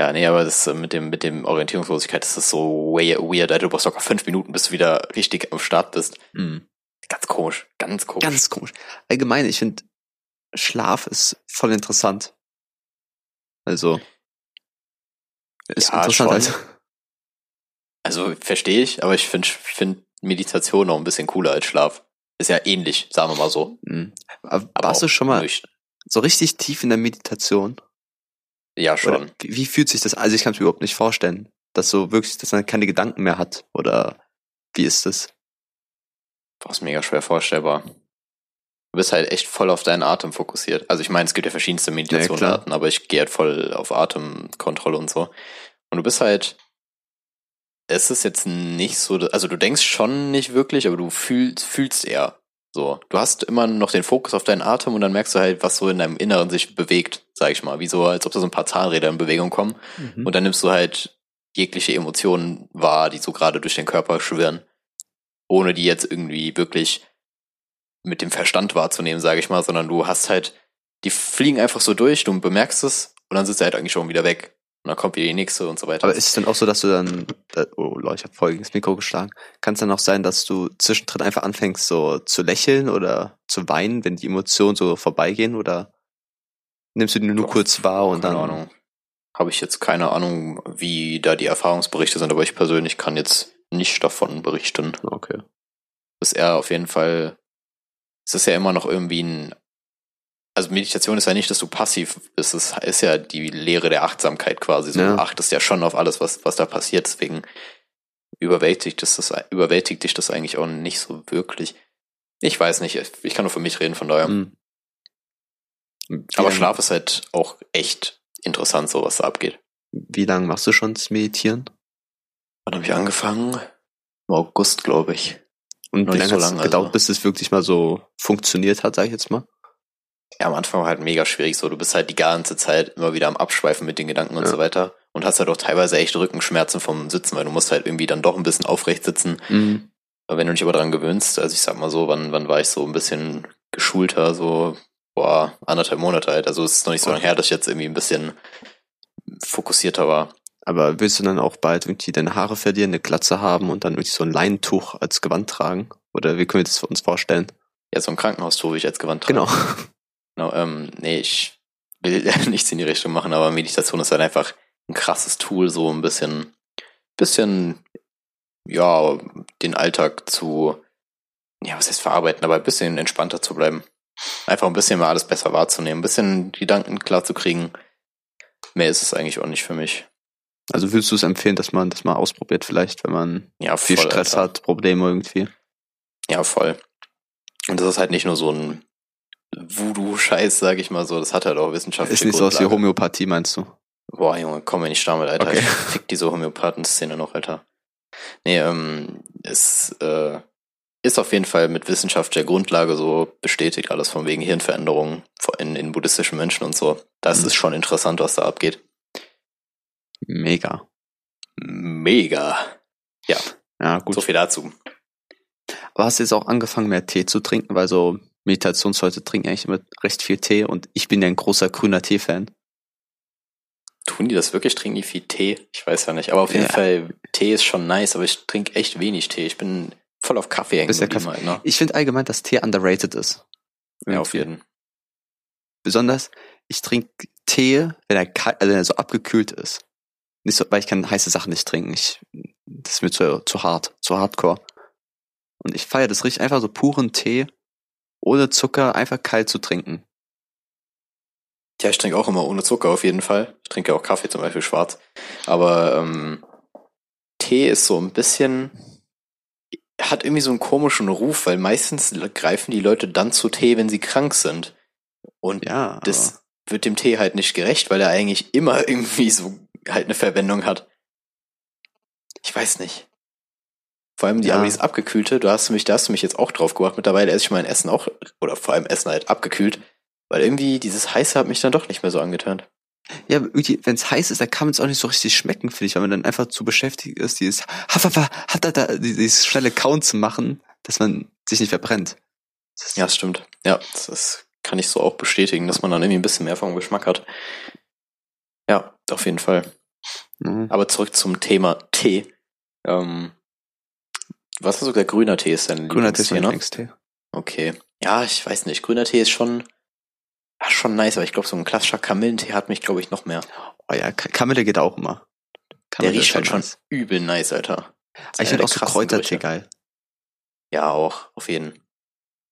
Ja, nee, aber das äh, mit dem, mit dem Orientierungslosigkeit, das ist so way- weird, Alter. Du brauchst locker fünf Minuten, bis du wieder richtig am Start bist. Mhm. Ganz komisch, ganz komisch. Ganz komisch. Allgemein, ich finde, Schlaf ist voll interessant. Also, ist Ja, interessant schon. halt. Also, verstehe ich, aber ich finde find Meditation noch ein bisschen cooler als Schlaf. Ist ja ähnlich, sagen wir mal so. Mhm. Aber warst du schon mal nicht- so richtig tief in der Meditation? Ja, schon. Oder wie, fühlt sich das? Also ich kann es mir überhaupt nicht vorstellen, dass so wirklich, dass man keine Gedanken mehr hat. Oder wie ist das? Boah, ist mega schwer vorstellbar. Du bist halt echt voll auf deinen Atem fokussiert. Also ich meine, es gibt ja verschiedenste Meditationsarten, aber ich gehe halt voll auf Atemkontrolle und so. Und du bist halt, es ist jetzt nicht so, also du denkst schon nicht wirklich, aber du fühlst, fühlst eher. So, du hast immer noch den Fokus auf deinen Atem und dann merkst du halt, was so in deinem Inneren sich bewegt, sag ich mal, wie so, als ob da so ein paar Zahnräder in Bewegung kommen. Mhm. Und dann nimmst du halt jegliche Emotionen wahr, die so gerade durch den Körper schwirren, ohne die jetzt irgendwie wirklich mit dem Verstand wahrzunehmen, sage ich mal, sondern du hast halt, die fliegen einfach so durch, du bemerkst es und dann sind sie halt eigentlich schon wieder weg. Und dann kommt wieder die nächste und so weiter. Aber ist es dann auch so, dass du dann, da- oh Leute, ich habe voll gegen das Mikro geschlagen, kann es dann auch sein, dass du zwischendrin einfach anfängst so zu lächeln oder zu weinen, wenn die Emotionen so vorbeigehen oder nimmst du die nur Boah, kurz wahr und keine dann Ahnung. Habe ich jetzt keine Ahnung, wie da die Erfahrungsberichte sind, aber ich persönlich kann jetzt nicht davon berichten. okay. Das ist eher auf jeden Fall, es ist ja immer noch irgendwie ein, also Meditation ist ja nicht, dass du passiv bist, es ist ja die Lehre der Achtsamkeit quasi. So, Ja. Du achtest ja schon auf alles, was, was da passiert, deswegen überwältigt, das, das, überwältigt dich das eigentlich auch nicht so wirklich. Ich weiß nicht, ich kann nur für mich reden, von daher. Mhm. Aber lang- Schlaf ist halt auch echt interessant, so was da abgeht. Wie lange machst du schon das Meditieren? Wann habe ich angefangen? Im August, glaube ich. Und Noch wie lange so hat es gedauert, also. bis es wirklich mal so funktioniert hat, sag ich jetzt mal? Ja, am Anfang war halt mega schwierig so. Du bist halt die ganze Zeit immer wieder am Abschweifen mit den Gedanken und Ja. so weiter. Und hast halt auch teilweise echt Rückenschmerzen vom Sitzen, weil du musst halt irgendwie dann doch ein bisschen aufrecht sitzen. Mhm. Aber wenn du dich aber dran gewöhnst, also ich sag mal so, wann, wann war ich so ein bisschen geschulter, so, boah, anderthalb Monate alt. Also es ist noch nicht so lange her, dass ich jetzt irgendwie ein bisschen fokussierter war. Aber willst du dann auch bald irgendwie deine Haare verlieren, eine Glatze haben und dann irgendwie so ein Leinentuch als Gewand tragen? Oder wie können wir das für uns vorstellen? Ja, so ein Krankenhaustuch will ich als Gewand tragen. Genau. Genau, ähm, nee, ich will nichts in die Richtung machen, aber Meditation ist halt einfach ein krasses Tool, so ein bisschen, bisschen, ja, den Alltag zu, ja, was heißt verarbeiten, aber ein bisschen entspannter zu bleiben. Einfach ein bisschen mal alles besser wahrzunehmen, ein bisschen Gedanken klar zu kriegen. Mehr ist es eigentlich auch nicht für mich. Also würdest du es empfehlen, dass man das mal ausprobiert, vielleicht, wenn man Ja, viel voll, Stress Alter. hat, Probleme irgendwie? Ja, voll. Und das ist halt nicht nur so ein Voodoo-Scheiß, sag ich mal so, das hat halt auch wissenschaftliche Ist nicht so was wie Grundlage. Homöopathie, meinst du? Boah, Junge, komm mir nicht damit, Alter. Okay. Ich fick diese Homöopathen-Szene noch, Alter. Nee, ähm, es äh, ist auf jeden Fall mit Wissenschaft der Grundlage so bestätigt, alles von wegen Hirnveränderungen in, in buddhistischen Menschen und so. Das Mhm. ist schon interessant, was da abgeht. Mega. Mega. Ja, gut. So viel dazu. Aber hast du jetzt auch angefangen, mehr Tee zu trinken? Weil so Meditationsleute trinken eigentlich immer recht viel Tee und ich bin ja ein großer grüner Tee-Fan. Tun die das wirklich? Trinken die viel Tee? Ich weiß ja nicht. Aber auf jeden Ja. Fall, Tee ist schon nice, aber ich trinke echt wenig Tee. Ich bin voll auf Kaffee hängen ja geblieben halt, ne? Ich finde allgemein, dass Tee underrated ist. Ja, auf jeden. Besonders, ich trinke Tee, wenn er, kalt, also wenn er so abgekühlt ist. Nicht so, weil ich kann heiße Sachen nicht trinken. Ich, das ist mir zu, zu hart, zu hardcore. Und ich feiere das richtig einfach so puren Tee, ohne Zucker, einfach kalt zu trinken. Ja, ich trinke auch immer ohne Zucker auf jeden Fall. Ich trinke auch Kaffee zum Beispiel schwarz. Aber ähm, Tee ist so ein bisschen, hat irgendwie so einen komischen Ruf, weil meistens greifen die Leute dann zu Tee, wenn sie krank sind. Und Ja, das wird dem Tee halt nicht gerecht, weil er eigentlich immer irgendwie so halt eine Verwendung hat. Ich weiß nicht. Vor allem die, Ja. aber dieses abgekühlte, du hast mich, da hast du mich jetzt auch drauf gemacht. Mittlerweile esse ich mein Essen auch, oder vor allem Essen halt abgekühlt, weil irgendwie dieses Heiße hat mich dann doch nicht mehr so angetönt. ja, wenn es heiß ist, dann kann man es auch nicht so richtig schmecken, finde ich, weil man dann einfach zu beschäftigt ist, dieses, hat da, da, dieses schnelle Kauen zu machen, dass man sich nicht verbrennt. Das Ja, das stimmt. Ja, das ist, kann ich so auch bestätigen, dass man dann irgendwie ein bisschen mehr vom Geschmack hat. Ja, auf jeden Fall. Mhm. Aber zurück zum Thema Tee. Ähm, was ist sogar grüner Tee ist dein Grüner Tee ist mein ne? Lieblingstee. Okay. Ja, ich weiß nicht. Grüner Tee ist schon, ja, schon nice, aber ich glaube, so ein klassischer Kamillentee hat mich, glaube ich, noch mehr. Oh ja, Ka- Kamille geht auch immer. Der Kamille riecht ist halt schon nice. übel nice, Alter. Ist Ich finde der auch so Kräutertee geil. Ja, auch, auf jeden.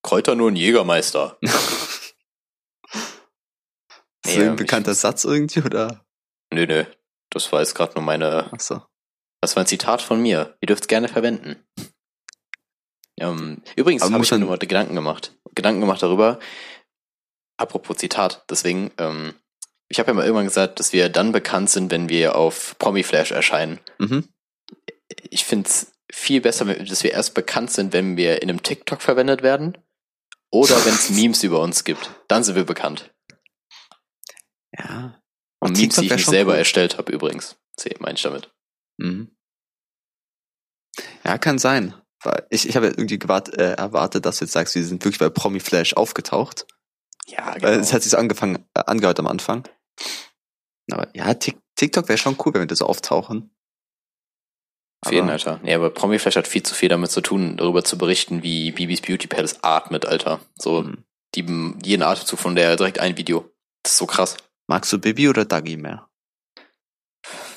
Kräuter nur ein Jägermeister. Ist das Ja, ein bekannter Satz irgendwie oder? Nö, nö. Das war jetzt gerade nur meine, Achso. das war ein Zitat von mir. Ihr dürft es gerne verwenden. Ähm, übrigens habe ich mir nur mal Gedanken gemacht. Gedanken gemacht darüber. Apropos Zitat. Deswegen, ähm, ich habe ja mal irgendwann gesagt, dass wir dann bekannt sind, wenn wir auf Promiflash erscheinen. Mhm. Ich finde es viel besser, dass wir erst bekannt sind, wenn wir in einem TikTok verwendet werden. Oder wenn es Memes über uns gibt. Dann sind wir bekannt. Ja. Und Oh, Memes, die ich nicht selber cool. erstellt habe übrigens. Sehe meine ich damit. Mhm. Ja, kann sein. Weil Ich, ich habe irgendwie gewart, äh, erwartet, dass du jetzt sagst, wir sind wirklich bei Promiflash aufgetaucht. Ja, Weil es hat sich so angefangen, äh, angehört am Anfang. Aber ja, Tik- TikTok wäre schon cool, wenn wir da so auftauchen. Auf jeden, Aber- Alter. Nee, aber Promiflash hat viel zu viel damit zu tun, darüber zu berichten, wie Bibis Beauty Palace atmet, Alter. So, Mhm. die, jeden Atemzug von der direkt ein Video. Das ist so krass. Magst du Bibi oder Dagi mehr?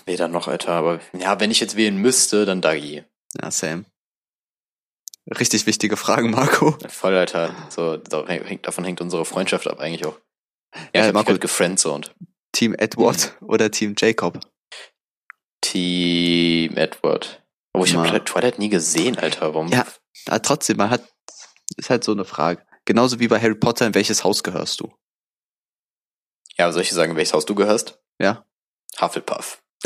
Weder noch, Alter. Aber ja, wenn ich jetzt wählen müsste, dann Dagi. Ja, same. Richtig wichtige Fragen, Marco. Voll, Alter. So, davon hängt unsere Freundschaft ab eigentlich auch. Ja, Ja, ich Marco- grad gefriendzoned. Team Edward oder Team Jacob? Team Edward. Oh, ich habe Twilight nie gesehen, Alter. Warum? Ja. Aber trotzdem, man hat, ist halt so eine Frage. Genauso wie bei Harry Potter, in welches Haus gehörst du? Ja, soll ich dir sagen, welches Haus du gehörst? Ja. Hufflepuff.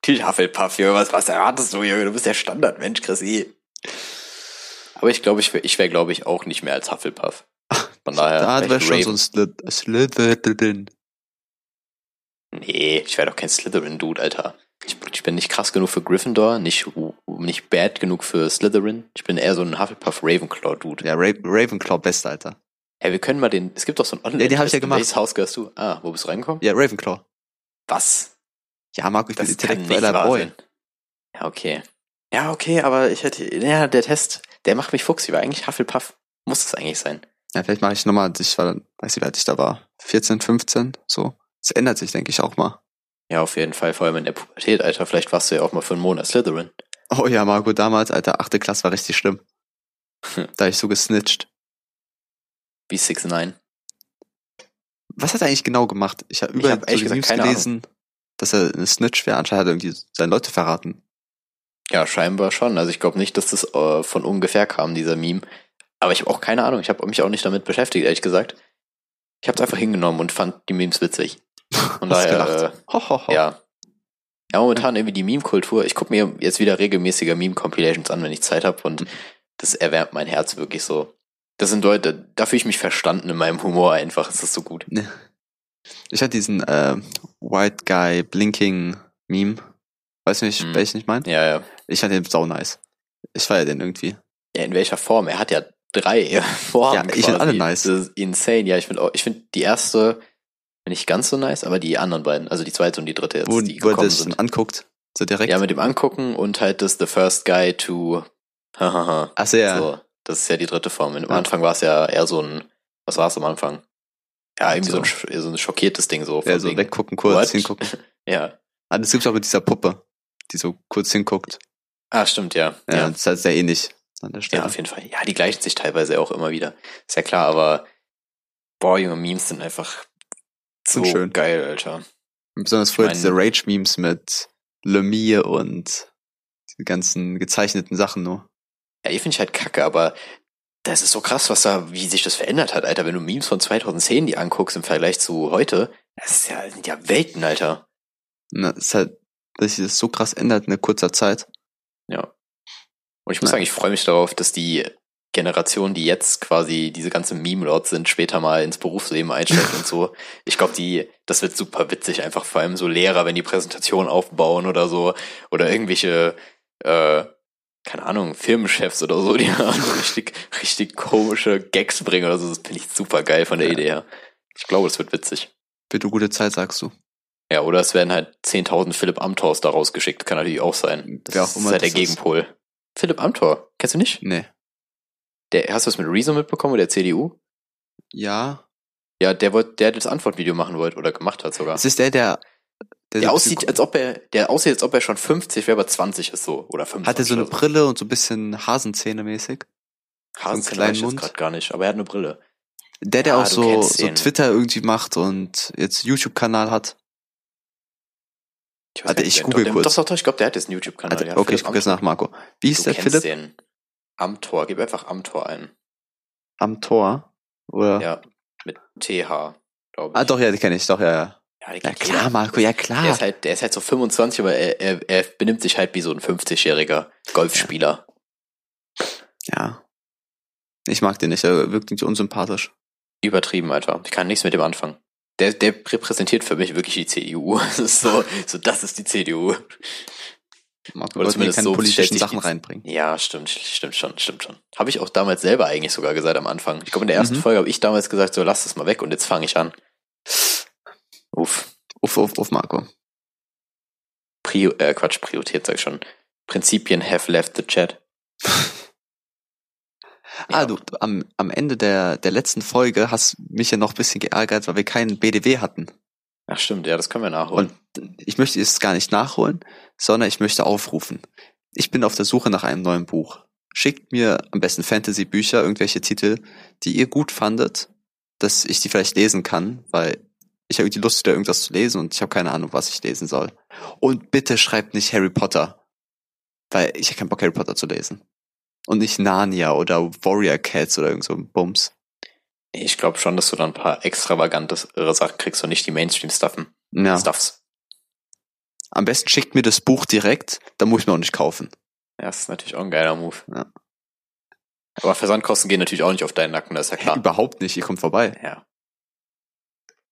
Natürlich Hufflepuff, Junge. Was, was erwartest du, Junge? Du bist der Standardmensch, Chrissy. Aber ich glaube, ich wäre, ich wär, glaube ich, auch nicht mehr als Hufflepuff. Von daher. da wär wäre schon so ein Slytherin. Nee, ich wäre doch kein Slytherin-Dude, Alter. Ich, ich bin nicht krass genug für Gryffindor, nicht, nicht bad genug für Slytherin. Ich bin eher so ein Hufflepuff-Ravenclaw-Dude. Ja, Ra Ravenclaw, best, Alter. Hey, wir können mal den, es gibt doch so einen online Ja, den hab ich ja gemacht. Welches Haus gehörst du? Ah, wo bist du reingekommen? Ja, Ravenclaw. Was? Ja, Marco, ich bin Das nicht intellektueller Boy. Ja, okay. Ja, okay, aber ich hätte, ja, der Test, der macht mich fuchsig, war eigentlich Hufflepuff. Muss es eigentlich sein. Ja, vielleicht mache ich nochmal, ich war dann, weiß nicht, wie alt ich da war. 14, 15, so. Es ändert sich, denke ich, auch mal. Ja, auf jeden Fall, vor allem in der Pubertät, Alter. Vielleicht warst du ja auch mal für einen Monat Slytherin. Oh ja, Marco, damals, Alter, achte Klasse war richtig schlimm. Hm. da hab ich so gesnitcht. Wie 6 9 Was hat er eigentlich genau gemacht? Ich habe überall hab ehrlich so gesagt gelesen, dass er eine Snitch wäre. Anscheinend hat er irgendwie seine Leute verraten. Ja, scheinbar schon. Also ich glaube nicht, dass das äh, von ungefähr kam, dieser Meme. Aber ich habe auch keine Ahnung. Ich habe mich auch nicht damit beschäftigt, ehrlich gesagt. Ich habe es einfach hingenommen und fand die Memes witzig. Hast daher, äh, Ho, ho, ho. ja. Ja, momentan irgendwie die Meme-Kultur. Ich gucke mir jetzt wieder regelmäßiger Meme-Compilations an, wenn ich Zeit habe und Mhm. das erwärmt mein Herz wirklich so. Das sind Leute, da fühle ich mich verstanden in meinem Humor einfach. Es ist so gut. Ich hatte diesen äh, White Guy Blinking Meme. Weiß nicht, Mhm. welchen ich meine? Ja, ja. Ich fand den sau nice. Ich feier den irgendwie. Ja, in welcher Form? Er hat ja drei Formen. Ja, ich find quasi. alle nice. Das ist insane. Ja, ich finde ich finde die erste nicht ganz so nice, aber die anderen beiden, also die zweite und die dritte jetzt, Wo, die wo gekommen dann sind. anguckt. So direkt. Ja, mit dem Angucken und halt das The First Guy to hahaha. Ach so, ja. So, das ist ja die dritte Form. Am Ja. Anfang war es ja eher so ein, was war es am Anfang? Ja, irgendwie so, So. ein, so ein schockiertes Ding so. ja, so weggucken, kurz What? hingucken. Ja. Ah, das gibt's auch mit dieser Puppe, die so kurz hinguckt. Ah, stimmt, ja. Ja, Ja, das ist halt sehr ähnlich an der ja, Stelle. auf jeden Fall. Ja, die gleichen sich teilweise auch immer wieder. Ist ja klar, aber boah, junge Memes sind einfach so schön. geil, Alter. Und besonders früher mein- diese Rage-Memes mit Lemire und die ganzen gezeichneten Sachen nur. Ja, die finde ich halt kacke, aber das ist so krass, was da, wie sich das verändert hat, Alter. Wenn du Memes von 2010 die anguckst im Vergleich zu heute, das ist ja, sind ja Welten, Alter. Na, ist halt, dass sich das so krass ändert in kurzer Zeit. Ja. Und ich muss sagen, ich freue mich darauf, dass die Generation, die jetzt quasi diese ganze Meme-Lords sind, später mal ins Berufsleben einsteigt und so. Ich glaube, die, das wird super witzig, einfach vor allem so Lehrer, wenn die Präsentation aufbauen oder so, oder irgendwelche, äh, keine Ahnung, Firmenchefs oder so, die so richtig, richtig komische Gags bringen oder so. Das finde ich super geil von der Ja. Idee her. Ich glaube, das wird witzig. Wird eine gute Zeit, sagst du. Ja, oder es werden halt 10.000 Philipp Amthors da rausgeschickt. Kann natürlich auch sein. Das Wer auch ist halt der das ist. Gegenpol. Philipp Amthor, kennst du nicht? Nee. Der, hast du das mit Rezo mitbekommen, der CDU? Ja. Ja, der wollte, der das Antwortvideo machen wollte oder gemacht hat sogar. Es ist der, der, der, Der so aussieht, als ob er, der aussieht, als ob er schon 50 wäre, aber 20 ist so. Oder 25. hat er so eine oder Brille und so ein bisschen Hasenzähne mäßig. Hasenzähne weiß ich jetzt Mund. gerade gar nicht, aber er hat eine Brille. Der, der Ja, auch du so, so. Twitter irgendwie macht und jetzt YouTube-Kanal hat. Ich weiß nicht, ich google doch, kurz. Doch, doch, doch, ich glaube, der hat jetzt einen YouTube-Kanal. Ja, okay, ich gucke jetzt nach, Marco. Wie ist Du der Philipp? den. Am Tor, gib einfach am Tor ein. Am Tor? Oder? Ja, mit TH, glaube ich. Ah, doch, ja, die kenne ich, doch, ja, ja. Ja, Ja klar, jeder. Marco, ja Der klar. ist halt, der ist halt so 25, aber er, er, er benimmt sich halt wie so ein 50-jähriger Golfspieler. Ja. Ich mag den nicht, er wirkt nicht unsympathisch. Übertrieben, Alter. Ich kann nichts mit dem anfangen. Der, der repräsentiert für mich wirklich die CDU. Das ist so, so, das ist die CDU. Marco Oder zumindest keine so politischen Sachen reinbringen. Ja, stimmt, stimmt schon, stimmt schon. Habe ich auch damals selber eigentlich sogar gesagt am Anfang. Ich glaube, in der ersten Mhm. Folge habe ich damals gesagt, so, lass das mal weg und jetzt fange ich an. Uff. Uff, uff, uff, Marco. Prio, äh, Quatsch, Priorität sag ich schon. Prinzipien have left the chat. Ah, du, du, am, am Ende der, der letzten Folge hast mich ja noch ein bisschen geärgert, weil wir keinen BDW hatten. Ach stimmt, ja, das können wir nachholen. Und ich möchte es gar nicht nachholen, sondern ich möchte aufrufen. Ich bin auf der Suche nach einem neuen Buch. Schickt mir am besten Fantasy-Bücher, irgendwelche Titel, die ihr gut fandet, dass ich die vielleicht lesen kann, weil ich habe irgendwie Lust, wieder irgendwas zu lesen und ich habe keine Ahnung, was ich lesen soll. Und bitte schreibt nicht Harry Potter, weil ich habe keinen Bock, Harry Potter zu lesen. Und nicht Narnia oder Warrior Cats oder irgend so ein Bums. ich glaube schon, dass du da ein paar extravagantere Sachen kriegst und nicht die Mainstream-Stuffen. Ja. Stuffs. Am besten schickt mir das Buch direkt, dann muss ich mir auch nicht kaufen. Ja, das ist natürlich auch ein geiler Move. Ja. Aber Versandkosten gehen natürlich auch nicht auf deinen Nacken, das ist ja klar. Überhaupt nicht, ihr kommt vorbei. Ja.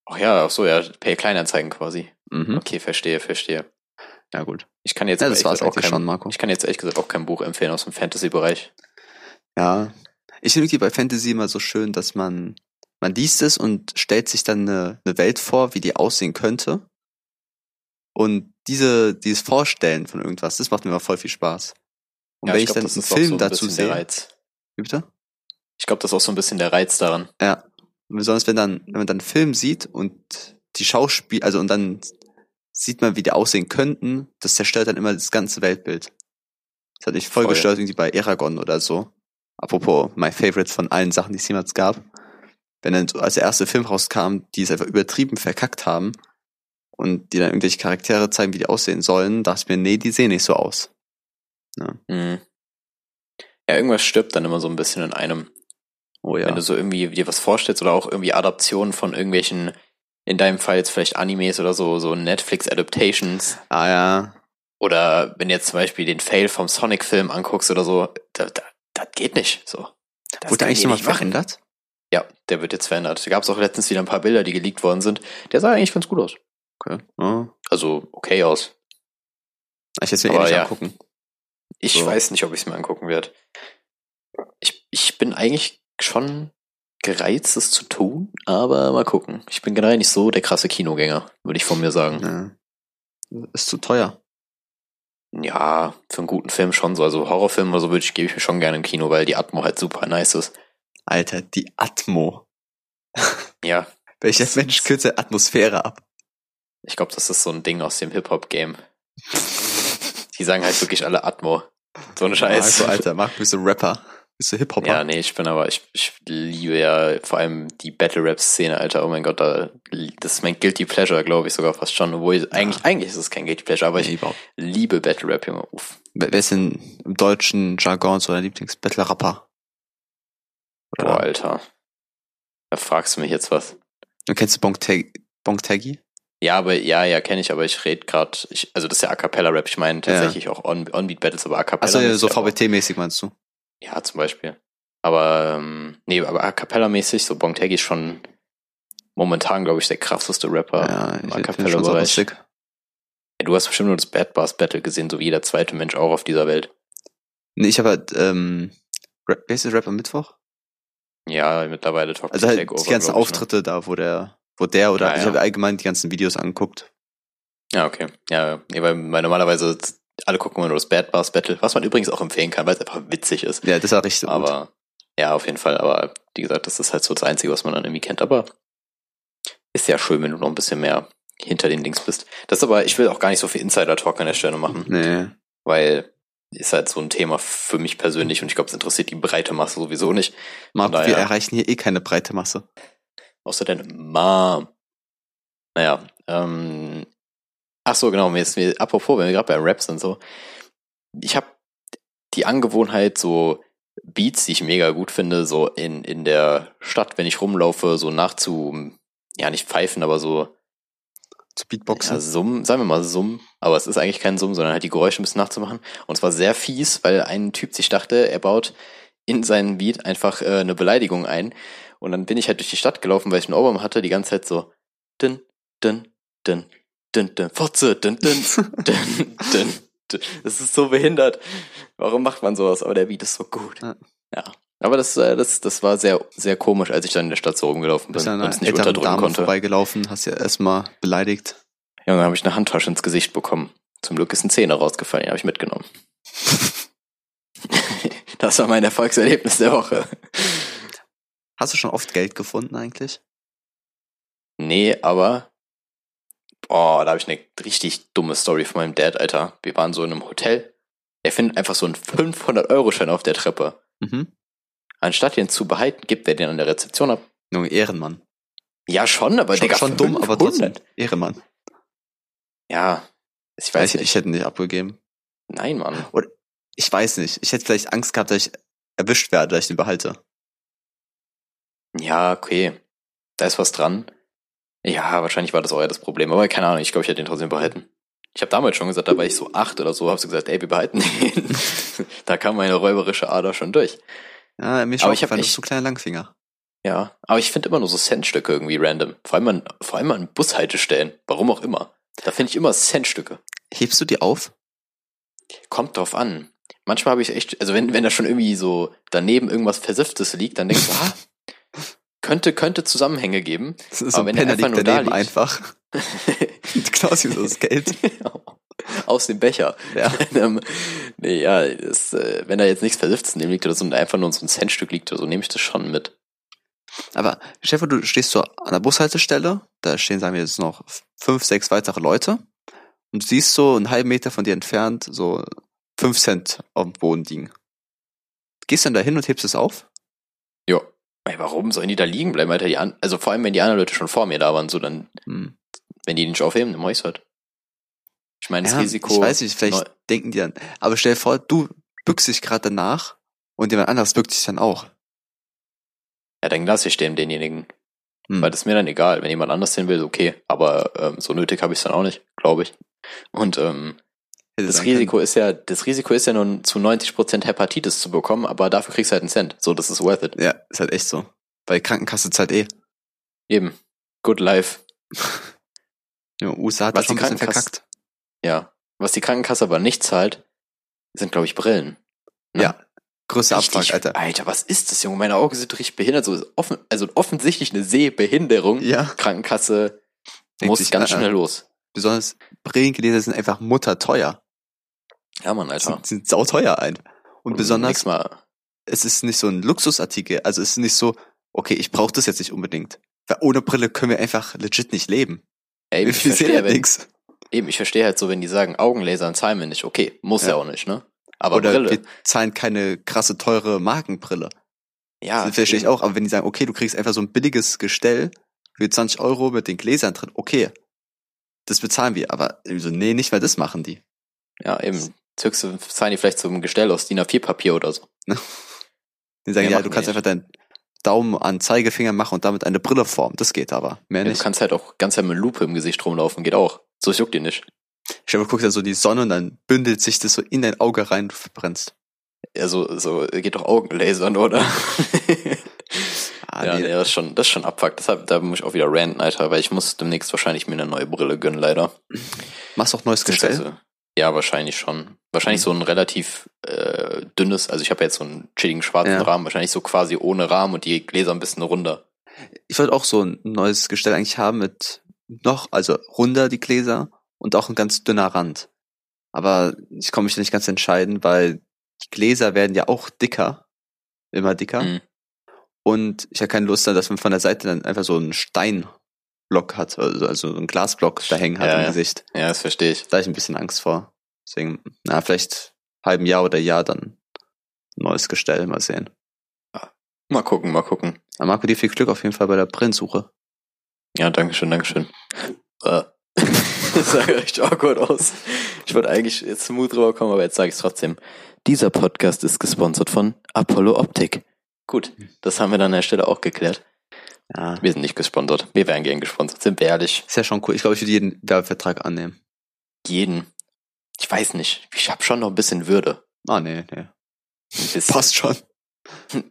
Ach ja, ach so, ja, Pay Kleinanzeigen quasi. Mhm. Okay, verstehe, verstehe. Ja, gut. Ich kann jetzt Ja, das ehrlich war's gesagt auch kein, schon, Marco. Ich kann jetzt ehrlich gesagt auch kein Buch empfehlen aus dem Fantasy-Bereich. Ja. Ich finde irgendwie bei Fantasy immer so schön, dass man, man liest es und stellt sich dann eine, eine Welt vor, wie die aussehen könnte. Und diese, dieses Vorstellen von irgendwas, das macht mir immer voll viel Spaß. Und Ja, wenn ich, glaub, dann einen Film so ein dazu sehe, Reiz. wie bitte? Ich glaube, das ist auch so ein bisschen der Reiz daran. Ja. Und besonders wenn dann, wenn man dann einen Film sieht und die Schauspiel, also und dann sieht man, wie die aussehen könnten, das zerstört dann immer das ganze Weltbild. Das hat mich voll, Voll. gestört irgendwie bei Eragon oder so. Apropos, my favorite von allen Sachen, die es jemals gab. Wenn dann so als der erste Film rauskam, die es einfach übertrieben verkackt haben und die dann irgendwelche Charaktere zeigen, wie die aussehen sollen, dachte ich mir, nee, die sehen nicht so aus. Mhm. Ja, irgendwas stirbt dann immer so ein bisschen in einem. Oh ja. Wenn du so irgendwie dir was vorstellst oder auch irgendwie Adaptionen von irgendwelchen, in deinem Fall jetzt vielleicht Animes oder so, so Netflix-Adaptations. Ah ja. Oder wenn du jetzt zum Beispiel den Fail vom Sonic-Film anguckst oder so, da, da, das geht nicht. So. Das Wurde eigentlich nochmal machen. verändert? Ja, der wird jetzt verändert. Da gab es auch letztens wieder ein paar Bilder, die geleakt worden sind. Der sah eigentlich ganz gut aus. Okay. Ja. Also okay aus. Ich jetzt mir eh nicht ja. angucken. Ich So. weiß nicht, ob ich es mir angucken werde. Ich, ich bin eigentlich schon gereizt, es zu tun, aber mal gucken. Ich bin generell nicht so der krasse Kinogänger, würde ich von mir sagen. Ja. Ist zu teuer. Ja, für einen guten Film schon so. Also Horrorfilm oder so würde ich, gebe ich mir schon gerne im Kino, weil die Atmo halt super nice ist. Alter, die Atmo. Ja, Welcher Mensch kürzt Atmosphäre ab? ich glaube, das ist so ein Ding aus dem Hip-Hop-Game. Die sagen halt wirklich alle Atmo. So ein Scheiß. Marco, Alter, Marco, bist du Rapper? Bist du Hip-Hopper? Ja, nee, ich bin aber, ich, ich liebe ja vor allem die Battle-Rap-Szene, Alter. Oh mein Gott, da, das ist mein Guilty Pleasure, glaube ich sogar fast schon. Obwohl, ich, eigentlich, eigentlich ist es kein Guilty Pleasure, aber nee, ich überhaupt. liebe Battle-Rap, Junge. Uff. Wer ist denn im deutschen Jargon so dein Lieblings-Battle-Rapper? Boah, Alter. Da fragst du mich jetzt was. du kennst du Bonk Tag- Bonk Taggy? Ja, aber, ja, ja, kenne ich, aber ich rede gerade, also das ist ja A Cappella-Rap. Ich meine tatsächlich auch On- On-Beat-Battles, aber A Cappella. Achso, ja, so VBT-mäßig meinst du? Ja, zum Beispiel. Aber, ähm, nee, aber A Cappella-mäßig, so Bongtaggy ist schon momentan, glaube ich, der krasseste Rapper ja, im ich A finde schon so. Ja, du hast bestimmt nur das Bad Bars Battle gesehen, so wie jeder zweite Mensch auch auf dieser Welt. Nee, ich habe halt, ähm, Rap, wer ist das Rap am Mittwoch? Ja, mittlerweile Talk Also halt Takeover, die ganzen ich, ne? Auftritte da, wo der, wo der oder, Ja, ich ja. habe allgemein die ganzen Videos angeguckt. Ja, okay. Ja, nee, weil, weil normalerweise alle gucken immer nur das Bad Bars Battle, was man übrigens auch empfehlen kann, weil es einfach witzig ist. Ja, das war richtig so gut. aber ja, auf jeden Fall. Aber wie gesagt, das ist halt so das Einzige, was man dann irgendwie kennt. Aber ist ja schön, wenn du noch ein bisschen mehr hinter den Dings bist. Das ist aber, ich will auch gar nicht so viel Insider-Talk an der Stelle machen, Nee. weil ist halt so ein Thema für mich persönlich und ich glaube, es interessiert die breite Masse sowieso nicht. Marco, daher- wir erreichen hier eh keine breite Masse. Außer deine Mom. Naja, ähm, ach so, genau, mir ist, mir, apropos, wenn wir gerade bei Rap sind, so, ich habe die Angewohnheit, so Beats, die ich mega gut finde, so in, in der Stadt, wenn ich rumlaufe, so nachzu, ja nicht pfeifen, aber so Zu Beatboxen. ja, Summen, sagen wir mal Summen, aber es ist eigentlich kein Summen, sondern halt die Geräusche ein bisschen nachzumachen. Und es war sehr fies, weil ein Typ sich dachte, er baut in seinen Beat einfach äh, eine Beleidigung ein. Und dann bin ich halt durch die Stadt gelaufen, weil ich einen Ohrwurm hatte, die ganze Zeit so dün, dün, dün, dün, dün, Fotze, dün, dün, dün, dün, dün. Das ist so behindert. Warum macht man sowas? Aber der Beat ist so gut. Ja. Ja. Aber das, äh, das, das war sehr, sehr komisch, als ich dann in der Stadt so rumgelaufen bin und es nicht unterdrücken Dame konnte. vorbeigelaufen, hast ja erstmal beleidigt. Ja, und dann habe ich eine Handtasche ins Gesicht bekommen. Zum Glück ist ein Zehner rausgefallen, den habe ich mitgenommen. das war mein Erfolgserlebnis der Woche. Hast du schon oft Geld gefunden eigentlich? Nee, aber boah, da habe ich eine richtig dumme Story von meinem Dad, Alter. Wir waren so in einem Hotel. Er findet einfach so einen 500-Euro-Schein auf der Treppe. Mhm. Anstatt den zu behalten, gibt er den an der Rezeption ab. Junge, Ehrenmann. Ja, schon, aber Schon, Digga, schon dumm, aber 500. trotzdem Ehrenmann. Ja, ich Weiß ich, nicht. ich hätte ihn nicht abgegeben. Nein, Mann. Ich weiß nicht. Ich hätte vielleicht Angst gehabt, dass ich erwischt werde, dass ich den behalte. Ja, okay. Da ist was dran. Ja, wahrscheinlich war das auch eher das Problem. Aber keine Ahnung, ich glaube, ich hätte den trotzdem behalten. Ich habe damals schon gesagt, da war ich so acht oder so, habe so gesagt, ey, wir behalten den. da kam meine räuberische Ader schon durch. Ja, mir ist Aber schon ich hab aufgefallen, du bist echt- so ein kleiner Langfinger. Ja, aber ich finde immer nur so Centstücke irgendwie random. Vor allem an, vor allem an Bushaltestellen. Warum auch immer. Da finde ich immer Centstücke. Hebst du die auf? Kommt drauf an. Manchmal habe ich echt, also wenn, wenn da schon irgendwie so daneben irgendwas Versifftes liegt, dann denkst du, ah, könnte, könnte Zusammenhänge geben. Das ist Aber so ein wenn der Penner einfach liegt nur da liegt. einfach. Ihm so das Geld. Aus dem Becher. Ja. ähm, nee, ja, das, äh, wenn da jetzt nichts Versifftes neben liegt oder so und einfach nur so ein Centstück liegt oder so, nehme ich das schon mit. Aber Stefan, du stehst so an der Bushaltestelle, da stehen, sagen wir jetzt noch fünf, sechs weitere Leute und du siehst so einen halben Meter von dir entfernt so fünf Cent auf dem Boden liegen. Gehst dann da hin und hebst es auf? Ey, warum sollen die da liegen bleiben, Alter? Die an also vor allem, wenn die anderen Leute schon vor mir da waren, so dann, Hm. wenn die nicht aufheben, dann mach ich's halt. Ich meine, das Ja, Risiko. Ich weiß nicht, vielleicht denken die dann. Aber stell dir vor, du bückst dich gerade danach und jemand anderes bückt sich dann auch. Ja, dann lasse ich dem denjenigen. Hm. Weil das ist mir dann egal. Wenn jemand anders hin will, okay. Aber ähm, so nötig habe ich es dann auch nicht, glaube ich. Und ähm, das Risiko ist ja, das Risiko ist ja nun zu 90% Hepatitis zu bekommen, aber dafür kriegst du halt einen Cent. So, das ist worth it. Ja, ist halt echt so. Weil Krankenkasse zahlt eh. Eben. Good life. Ja, USA hat Was das schon die ein verkackt. Ja. Was die Krankenkasse aber nicht zahlt, sind, glaube ich, Brillen. Ne? Ja. Größter Abfuck, Alter. Alter, was ist das, Junge? Meine Augen sind richtig behindert. So ist offen, also offensichtlich eine Sehbehinderung. Ja. Krankenkasse Denkt muss sich, ganz äh. schnell los. Besonders Brillengläser sind einfach mutterteuer. Ja, Mann, Alter. Sind, sind sauteuer ein. Und besonders, Nächstes Mal. es ist nicht so ein Luxusartikel. Also es ist nicht so, okay, ich brauche das jetzt nicht unbedingt. Weil ohne Brille können wir einfach legit nicht leben. Ey, Wir ich sehen verstehe, ja nichts. eben, ich verstehe halt so, wenn die sagen, Augenlasern zahlen wir nicht. Okay, muss ja, Ja. auch nicht, ne? Aber Oder Brille. wir zahlen keine krasse, teure Markenbrille. ja, das verstehe ich eben. auch. Aber wenn die sagen, okay, du kriegst einfach so ein billiges Gestell für 20 Euro mit den Gläsern drin, okay. Das bezahlen wir. Aber so, nee, nicht mal das machen die. Ja, eben. Höchste zahlen die vielleicht zum Gestell aus DIN A4-Papier oder so. Die sagen, Ja, du kannst nicht. einfach deinen Daumen an Zeigefinger machen und damit eine Brille formen. Das geht aber. Mehr Ja, du nicht. kannst halt auch ganz mit Lupe im Gesicht rumlaufen, geht auch. So es juckt dir nicht. Ich habe guckst dann so die Sonne und dann bündelt sich das so in dein Auge rein, du verbrennst. Ja, so, so geht doch Augenlasern, oder? Ah, ja, nee. nee, das ist schon, das ist schon abfuckt. Deshalb, da muss ich auch wieder ranten, Alter, weil ich muss demnächst wahrscheinlich mir eine neue Brille gönnen, leider. Machst auch neues Gestell? Ja, wahrscheinlich schon. Wahrscheinlich Mhm. so ein relativ äh, dünnes, also ich habe jetzt so einen chilligen schwarzen Ja. Rahmen, wahrscheinlich so quasi ohne Rahmen und die Gläser ein bisschen runder. Ich wollte auch so ein neues Gestell eigentlich haben mit noch, also runder die Gläser und auch ein ganz dünner Rand. Aber ich komme mich nicht ganz entscheiden, weil die Gläser werden ja auch dicker. Immer dicker. Mhm. Und ich habe keine Lust, dass man von der Seite dann einfach so einen Steinblock hat, also, also so einen Glasblock da hängen hat Ja, im ja. Gesicht. Ja, das verstehe ich. Da habe ich ein bisschen Angst vor. Deswegen, na, vielleicht halben Jahr oder Jahr dann ein neues Gestell, mal sehen. Mal gucken, mal gucken. Aber Marco, dir viel Glück auf jeden Fall bei der Brillensuche. Ja, danke schön, danke schön. Äh. Das sah richtig awkward aus. Ich wollte eigentlich jetzt smooth rüberkommen, aber jetzt sage ich es trotzdem. Dieser Podcast ist gesponsert von Apollo Optik. Gut, das haben wir dann an der Stelle auch geklärt. Ja. Wir sind nicht gesponsert. Wir wären gern gesponsert, sind wir ehrlich. Ist ja schon cool. Ich glaube, ich würde jeden Werbevertrag annehmen. Jeden. Ich weiß nicht. Ich habe schon noch ein bisschen Würde. Ah, nee, nee. Passt schon.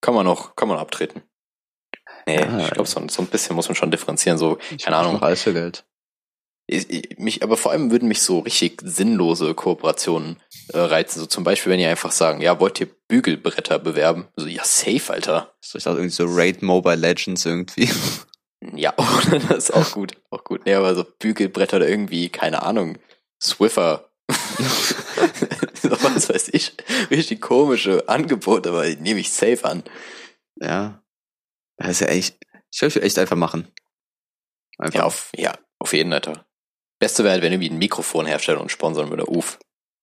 Kann man noch, kann man abtreten. Nee, Ja, ich glaube, so, so ein bisschen muss man schon differenzieren. So, keine Ahnung. noch Geld. Ich, ich, mich, aber vor allem würden mich so richtig sinnlose Kooperationen äh, reizen. So zum Beispiel, wenn ihr einfach sagen, ja, wollt ihr Bügelbretter bewerben? So, ja, safe, Alter. So, ich dachte irgendwie so Raid Mobile Legends irgendwie. Ja, das ist auch gut, auch gut. Nee, aber so Bügelbretter oder irgendwie, keine Ahnung, Swiffer. so, was weiß ich. Richtig komische Angebote, aber die nehme ich safe an. ja. Das ist ja echt, ich glaube, ich würde echt einfach machen. Einfach. Ja, auf, ja, auf jeden Alter. Beste wäre, halt, wenn irgendwie ein Mikrofon herstellen und sponsern würde. Uff.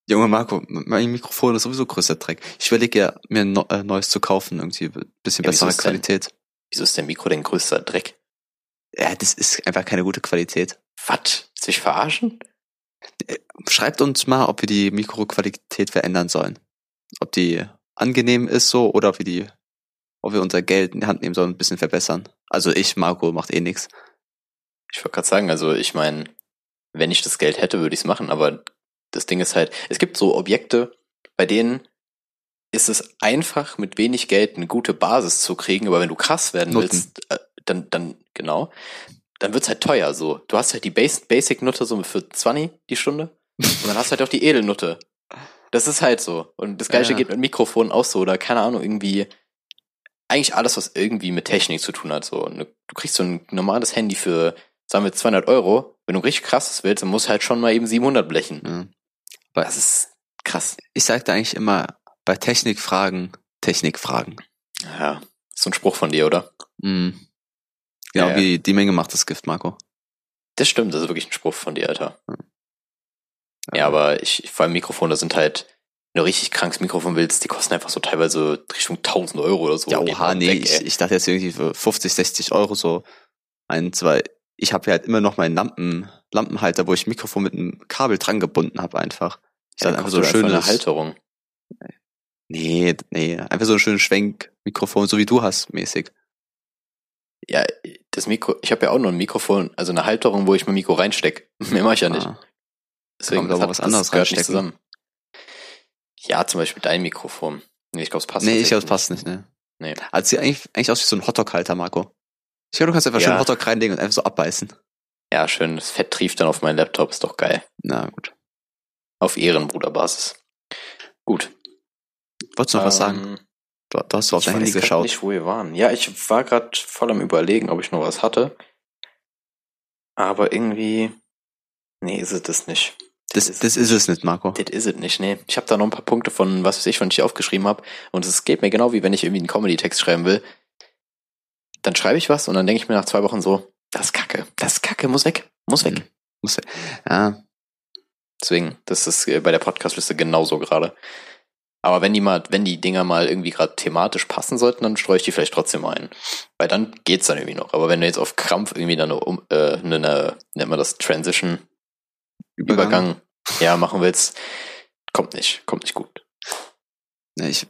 Junge Marco, mein Mikrofon ist sowieso größter Dreck. Ich überlege ja, mir ein äh, neues zu kaufen, irgendwie bisschen Ja, wieso bessere denn- Qualität. Wieso ist der Mikro denn größter Dreck? Ja, das ist einfach keine gute Qualität. Was? Sich verarschen? Schreibt uns mal, ob wir die Mikroqualität verändern sollen. Ob die angenehm ist so oder ob wir die, ob wir unser Geld in die Hand nehmen sollen und ein bisschen verbessern. Also ich, Marco, macht eh nix. Ich wollte gerade sagen, also ich meine, wenn ich das Geld hätte, würde ich es machen, aber das Ding ist halt, es gibt so Objekte, bei denen ist es einfach, mit wenig Geld eine gute Basis zu kriegen, aber wenn du krass werden Nutten. willst, äh, dann, dann, genau, dann wird's halt teuer so. Du hast halt die Bas Basic-Nutte so für 20 die Stunde und dann hast du halt auch die Edelnutte. Das ist halt so. Und das gleiche Ja. geht mit Mikrofonen auch so, oder keine Ahnung, irgendwie, eigentlich alles, was irgendwie mit Technik zu tun hat. So, du kriegst so ein normales Handy für, sagen wir 200 Euro. Wenn du richtig krasses willst, dann musst du halt schon mal eben 700 blechen. Ja. Das ist krass. Ich sagte eigentlich immer, bei Technikfragen, Technikfragen. Ja, ist so ein Spruch von dir, oder? Mhm. Genau Ja, ja. wie die Menge macht das Gift, Marco. Das stimmt, das ist wirklich ein Spruch von dir, Alter. Ja, aber ich, vor allem Mikrofone sind halt, wenn du richtig krankes Mikrofon willst, die kosten einfach so teilweise Richtung 1000 Euro oder so. Ja, oha, nee, weg, ich, ich dachte jetzt irgendwie für 50, 60 Euro so ein, zwei. Ich habe ja halt immer noch meinen Lampen, Lampenhalter, wo ich Mikrofon mit einem Kabel dran gebunden habe einfach. Ich ja, dann einfach so kaufst du schön eine Halterung. Nee, nee, einfach so ein schönes Schwenkmikrofon, so wie du hast, mäßig. Ja, das Mikro, ich habe ja auch nur ein Mikrofon, also eine Halterung, wo ich mein Mikro reinsteck. Mehr mache ich ja nicht. Ah. Deswegen Kann man was anderes gehört nicht reinstecken. zusammen. Ja, zum Beispiel dein Mikrofon. Nee, ich glaube, es passt Nee, ich glaube, es passt nicht, ne? Nee. Also sieht eigentlich, eigentlich aus wie so ein Hotdog-Halter, Marco. Ich glaube, du kannst einfach Ja. schön Hotdog reinlegen und einfach so abbeißen. Ja, schön. Das Fett trieft dann auf meinen Laptop, ist doch geil. Na gut. Auf Ehrenbruderbasis. Gut. Wolltest du noch was Ähm, sagen? Du, du hast auf ich dein Handy weiß grad geschaut. nicht, wo wir waren. Ja, ich war gerade voll am überlegen, ob ich noch was hatte. Aber irgendwie, nee, ist es das nicht. Das, das ist es nicht, Marco. Das ist es nicht, nee. Ich habe da noch ein paar Punkte von, was weiß ich, von ich aufgeschrieben habe. Und es geht mir genau wie wenn ich irgendwie einen Comedy-Text schreiben will. Dann schreibe ich was und dann denke ich mir nach zwei Wochen so, das ist Kacke, das ist Kacke, muss weg, muss weg. Mhm. Muss, ja, Deswegen, das ist äh, bei der Podcast-Liste genauso gerade. Aber wenn die mal, wenn die Dinger mal irgendwie gerade thematisch passen sollten, dann streue ich die vielleicht trotzdem ein. Weil dann geht's dann irgendwie noch. Aber wenn du jetzt auf Krampf irgendwie dann eine, um, äh, eine, eine nennt man das Transition, Übergang, ja, machen willst, kommt nicht, kommt nicht gut. Ja, ich,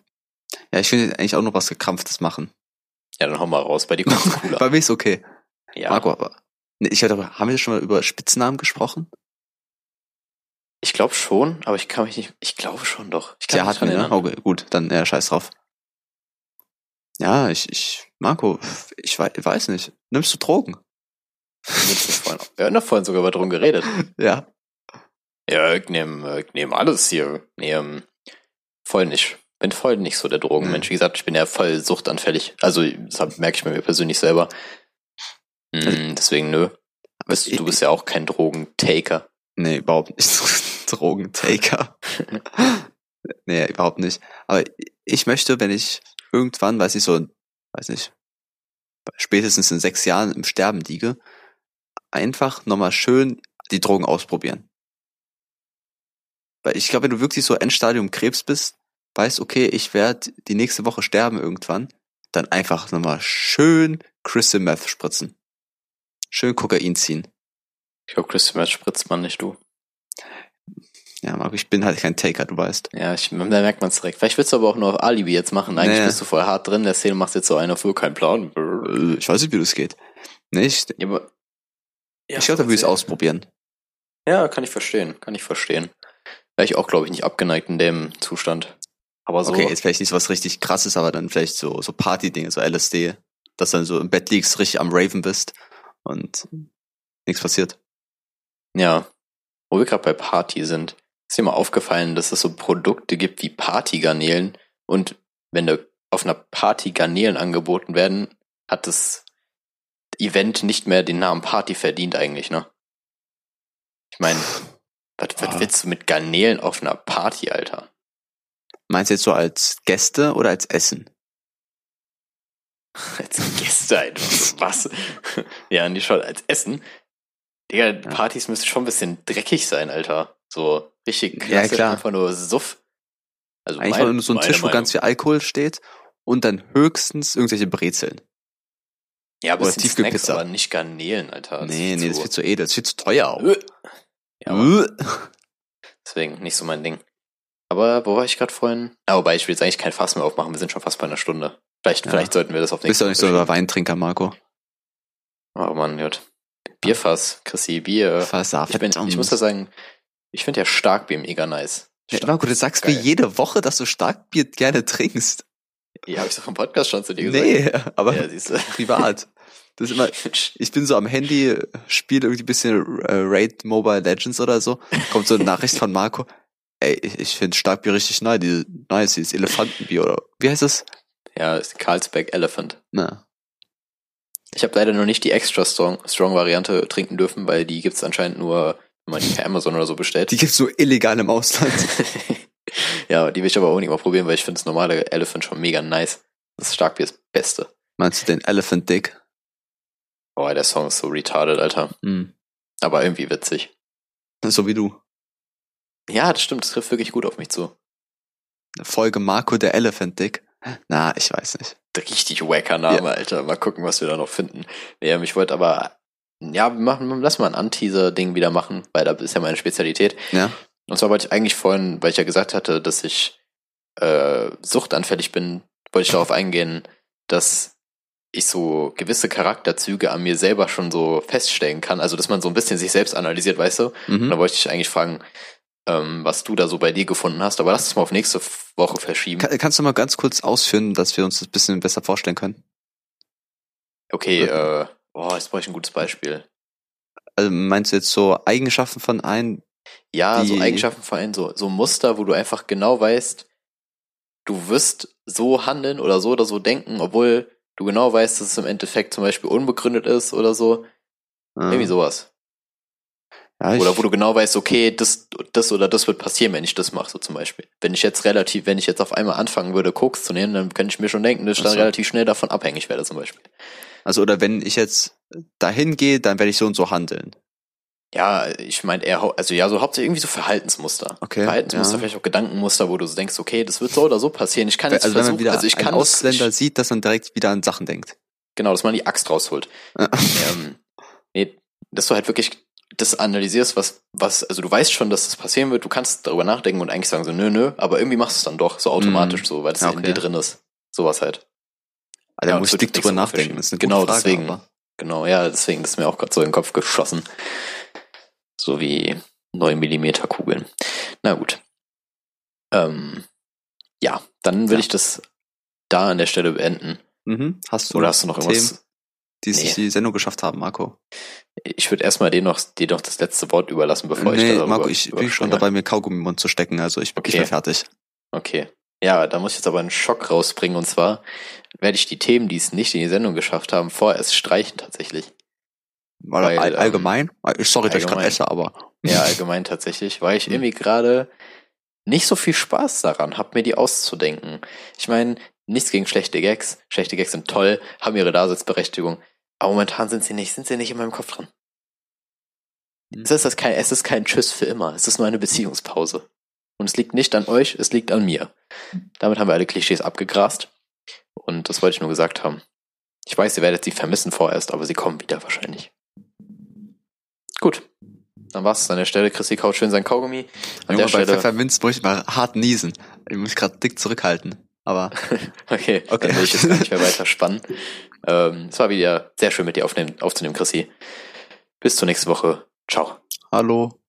ja, ich will eigentlich auch noch was gekrampftes machen. Ja, dann hau mal raus, bei dir kommt's cooler. Bei mir ist okay. ja, Marco, aber. Nee, ich hatte, haben wir schon mal über Spitznamen gesprochen? ich glaube schon, aber ich kann mich nicht, ich glaube schon doch. Ich kann Ja, mich dran wir, ne? Okay, gut, dann ja, scheiß drauf. Ja, ich, ich, Marco, ich wei- weiß nicht. Nimmst du Drogen? Wir hatten doch vorhin sogar über drum geredet. Ja. Ja, ich nehme ich nehm alles hier. Nee, ähm, voll nicht. Bin voll nicht so der Drogenmensch. Mhm. Wie gesagt, ich bin ja voll suchtanfällig. Also, das merke ich mir persönlich selber. Mm, deswegen, nö. Bist, du bist ja auch kein Drogentaker. Nee, überhaupt nicht. Drogentaker. nee, überhaupt nicht. Aber ich möchte, wenn ich irgendwann, weiß ich so, weiß nicht, spätestens in sechs Jahren im Sterben liege, einfach nochmal schön die Drogen ausprobieren. Weil ich glaube, wenn du wirklich so Endstadium Krebs bist, weißt, okay, ich werde die nächste Woche sterben irgendwann, dann einfach nochmal schön Crystal Meth spritzen. Schön Kokain ziehen. Ich glaube, Christian Match spritzt man nicht, du. Ja, Marco, ich bin halt kein Taker, du weißt. Ja, ich, da merkt man es direkt. Vielleicht willst du aber auch nur auf Alibi jetzt machen. Eigentlich Nee. bist du voll hart drin in der Szene, machst jetzt so einer für keinen Plan. Äh, Ich weiß nicht, wie das geht. Nee, ich, Ja, aber, ja, ich glaube, da würde ich es ausprobieren. Ja, kann ich verstehen, kann ich verstehen. Wäre ich auch, glaube ich, nicht abgeneigt in dem Zustand. Aber so, Okay, jetzt vielleicht nicht so was richtig krasses, aber dann vielleicht so, so Party-Dinge, so LSD, dass du dann so im Bett liegst, richtig am Raven bist und nichts passiert. ja, wo wir gerade bei Party sind, ist dir mal aufgefallen, dass es so Produkte gibt wie Partygarnelen und wenn da auf einer Party Garnelen angeboten werden, hat das Event nicht mehr den Namen Party verdient eigentlich, ne? Ich meine, was, was Ah. willst du mit Garnelen auf einer Party, Alter? Meinst du jetzt so als Gäste oder als Essen? Als Gäste einfach. so, Was? ja, nicht schon als Essen. Digga, Partys müssen schon ein bisschen dreckig sein, Alter. So richtig Ja, klassisch, klar. einfach nur Suff. Also Eigentlich mein- so ein Tisch, wo Meinung. ganz viel Alkohol steht und dann höchstens irgendwelche Brezeln. Ja, aber Snacks, aber nicht Garnelen, Alter. Das nee, nee, das zu- ist viel zu edel, das ist viel zu teuer auch. Äh. Ja, Äh. deswegen nicht so mein Ding. Aber wo war ich gerade vorhin? Ah, wobei, ich will jetzt eigentlich kein Fass mehr aufmachen. Wir sind schon fast bei einer Stunde. Vielleicht, Ja. vielleicht sollten wir das auf Du bist nächste doch nicht so der Weintrinker, Marco. Oh Mann, gut. Bierfass, Chrissy, Bier. Versaft. Ich, bin, ich muss ja sagen, ich finde ja Starkbier mega nice. Stark- Marco, du sagst mir geil. jede Woche, dass du Starkbier gerne trinkst. Ja, hab ich doch im Podcast schon zu dir gesagt. Nee, aber Ja, du. privat. Das ist immer, ich bin so am Handy, spiele irgendwie ein bisschen äh, Raid Mobile Legends oder so, kommt so eine Nachricht von Marco, ey, ich, ich finde Starkbier richtig nice, die, nice, dieses Elefantenbier oder, wie heißt das? Ja, ist Carlsberg Elephant. Na, Ich habe leider noch nicht die extra strong, strong Variante trinken dürfen, weil die gibt's anscheinend nur, wenn man die per Amazon oder so bestellt. die gibt's so illegal im Ausland. ja, die will ich aber auch nicht mal probieren, weil ich finde das normale Elephant schon mega nice. Das Starkbier ist das Beste. Meinst du den Elephant Dick? Boah, der Song ist so retarded, Alter. Hm. Aber irgendwie witzig. So wie du. Ja, das stimmt, das trifft wirklich gut auf mich zu. Folge Marco der Elephant Dick. Na, ich weiß nicht. Richtig wacker Name, Alter. Mal gucken, was wir da noch finden. Nee, ich wollte aber, ja, machen, lass mal ein Anteaser-Ding wieder machen, weil da ist ja meine Spezialität. Ja. Und zwar wollte ich eigentlich vorhin, weil ich ja gesagt hatte, dass ich äh, suchtanfällig bin, wollte ich darauf eingehen, dass ich so gewisse Charakterzüge an mir selber schon so feststellen kann. Also, dass man so ein bisschen sich selbst analysiert, weißt du? Und Mhm. da wollte ich eigentlich fragen, ähm, was du da so bei dir gefunden hast. Aber lass es mal auf nächste Woche verschieben. Kann, kannst du mal ganz kurz ausführen, dass wir uns das ein bisschen besser vorstellen können? Okay, äh, boah, jetzt brauche ich ein gutes Beispiel. Also meinst du jetzt so Eigenschaften von einem? Ja, so Eigenschaften vor allem, so, so Muster, wo du einfach genau weißt, du wirst so handeln oder so oder so denken, obwohl du genau weißt, dass es im Endeffekt zum Beispiel unbegründet ist oder so. Äh, Irgendwie sowas. Ja, ich, Oder wo du genau weißt, okay, das, das oder das wird passieren, wenn ich das mache, so zum Beispiel. Wenn ich jetzt relativ, wenn ich jetzt auf einmal anfangen würde, Koks zu nehmen, dann könnte ich mir schon denken, dass ich dann so. relativ schnell davon abhängig werde, zum Beispiel. Also oder wenn ich jetzt dahin gehe, dann werde ich so und so handeln. Ja, ich meine eher, also ja, so hauptsächlich irgendwie so Verhaltensmuster. Okay, Verhaltensmuster, ja. vielleicht auch Gedankenmuster, wo du so denkst, okay, das wird so oder so passieren. Ich kann jetzt also wenn man versuchen, wieder also ich kann Ausländer das, sieht, dass man direkt wieder an Sachen denkt. ich, genau, dass man die Axt rausholt. ähm, nee, dass du halt wirklich das analysierst, was, was, also du weißt schon, dass das passieren wird, du kannst darüber nachdenken und eigentlich sagen so, nö, nö, aber irgendwie machst du es dann doch, so automatisch Mm. so, weil es Ja, in okay. dir drin ist. Sowas halt. Also Ja, da muss das ich dick drüber nachdenken. Das ist eine Genau, Frage, deswegen. aber- Genau, ja, deswegen das ist mir auch gerade so in den Kopf geschossen. So wie 9 Millimeter Kugeln. Na gut. Ähm, ja, dann will Ja. ich das da an der Stelle beenden. Mhm. Hast du Oder hast du noch irgendwas? Die es Nee. durch die Sendung geschafft haben, Marco? Ich würde erstmal dir noch, dir noch das letzte Wort überlassen, bevor ich nee, darüber Marco, ich bin schon dabei, mir Kaugummi im Mund zu stecken. Also ich, ich Okay. bin fertig. Okay. Ja, da muss ich jetzt aber einen Schock rausbringen und zwar werde ich die Themen, die es nicht in die Sendung geschafft haben, vorerst streichen tatsächlich. Weil, Weil, ähm, allgemein? Sorry, dass ich gerade allgemein. esse, aber Ja, allgemein tatsächlich, weil ich Hm. irgendwie gerade nicht so viel Spaß daran habe, mir die auszudenken. Ich meine, nichts gegen schlechte Gags. Schlechte Gags sind toll, haben ihre Daseinsberechtigung. Aber momentan sind sie nicht, sind sie nicht in meinem Kopf drin. Hm. Es ist, das kein, es ist kein Tschüss für immer. Es ist nur eine Beziehungspause. Und es liegt nicht an euch, es liegt an mir. Damit haben wir alle Klischees abgegrast. Und das wollte ich nur gesagt haben. Ich weiß, ihr werdet sie vermissen vorerst, aber sie kommen wieder wahrscheinlich. Gut. Dann war's an der Stelle. Chrissy kaut schön sein Kaugummi. An Junge, der bei Stelle. Pfefferminz muss ich mal hart niesen. Ich muss mich gerade dick zurückhalten. Aber Okay, Okay. dann will ich jetzt gar nicht mehr weiter spannen. Ähm, es war wieder sehr schön mit dir aufnehmen, aufzunehmen, Chrissy. Bis zur nächsten Woche. Ciao. hallo.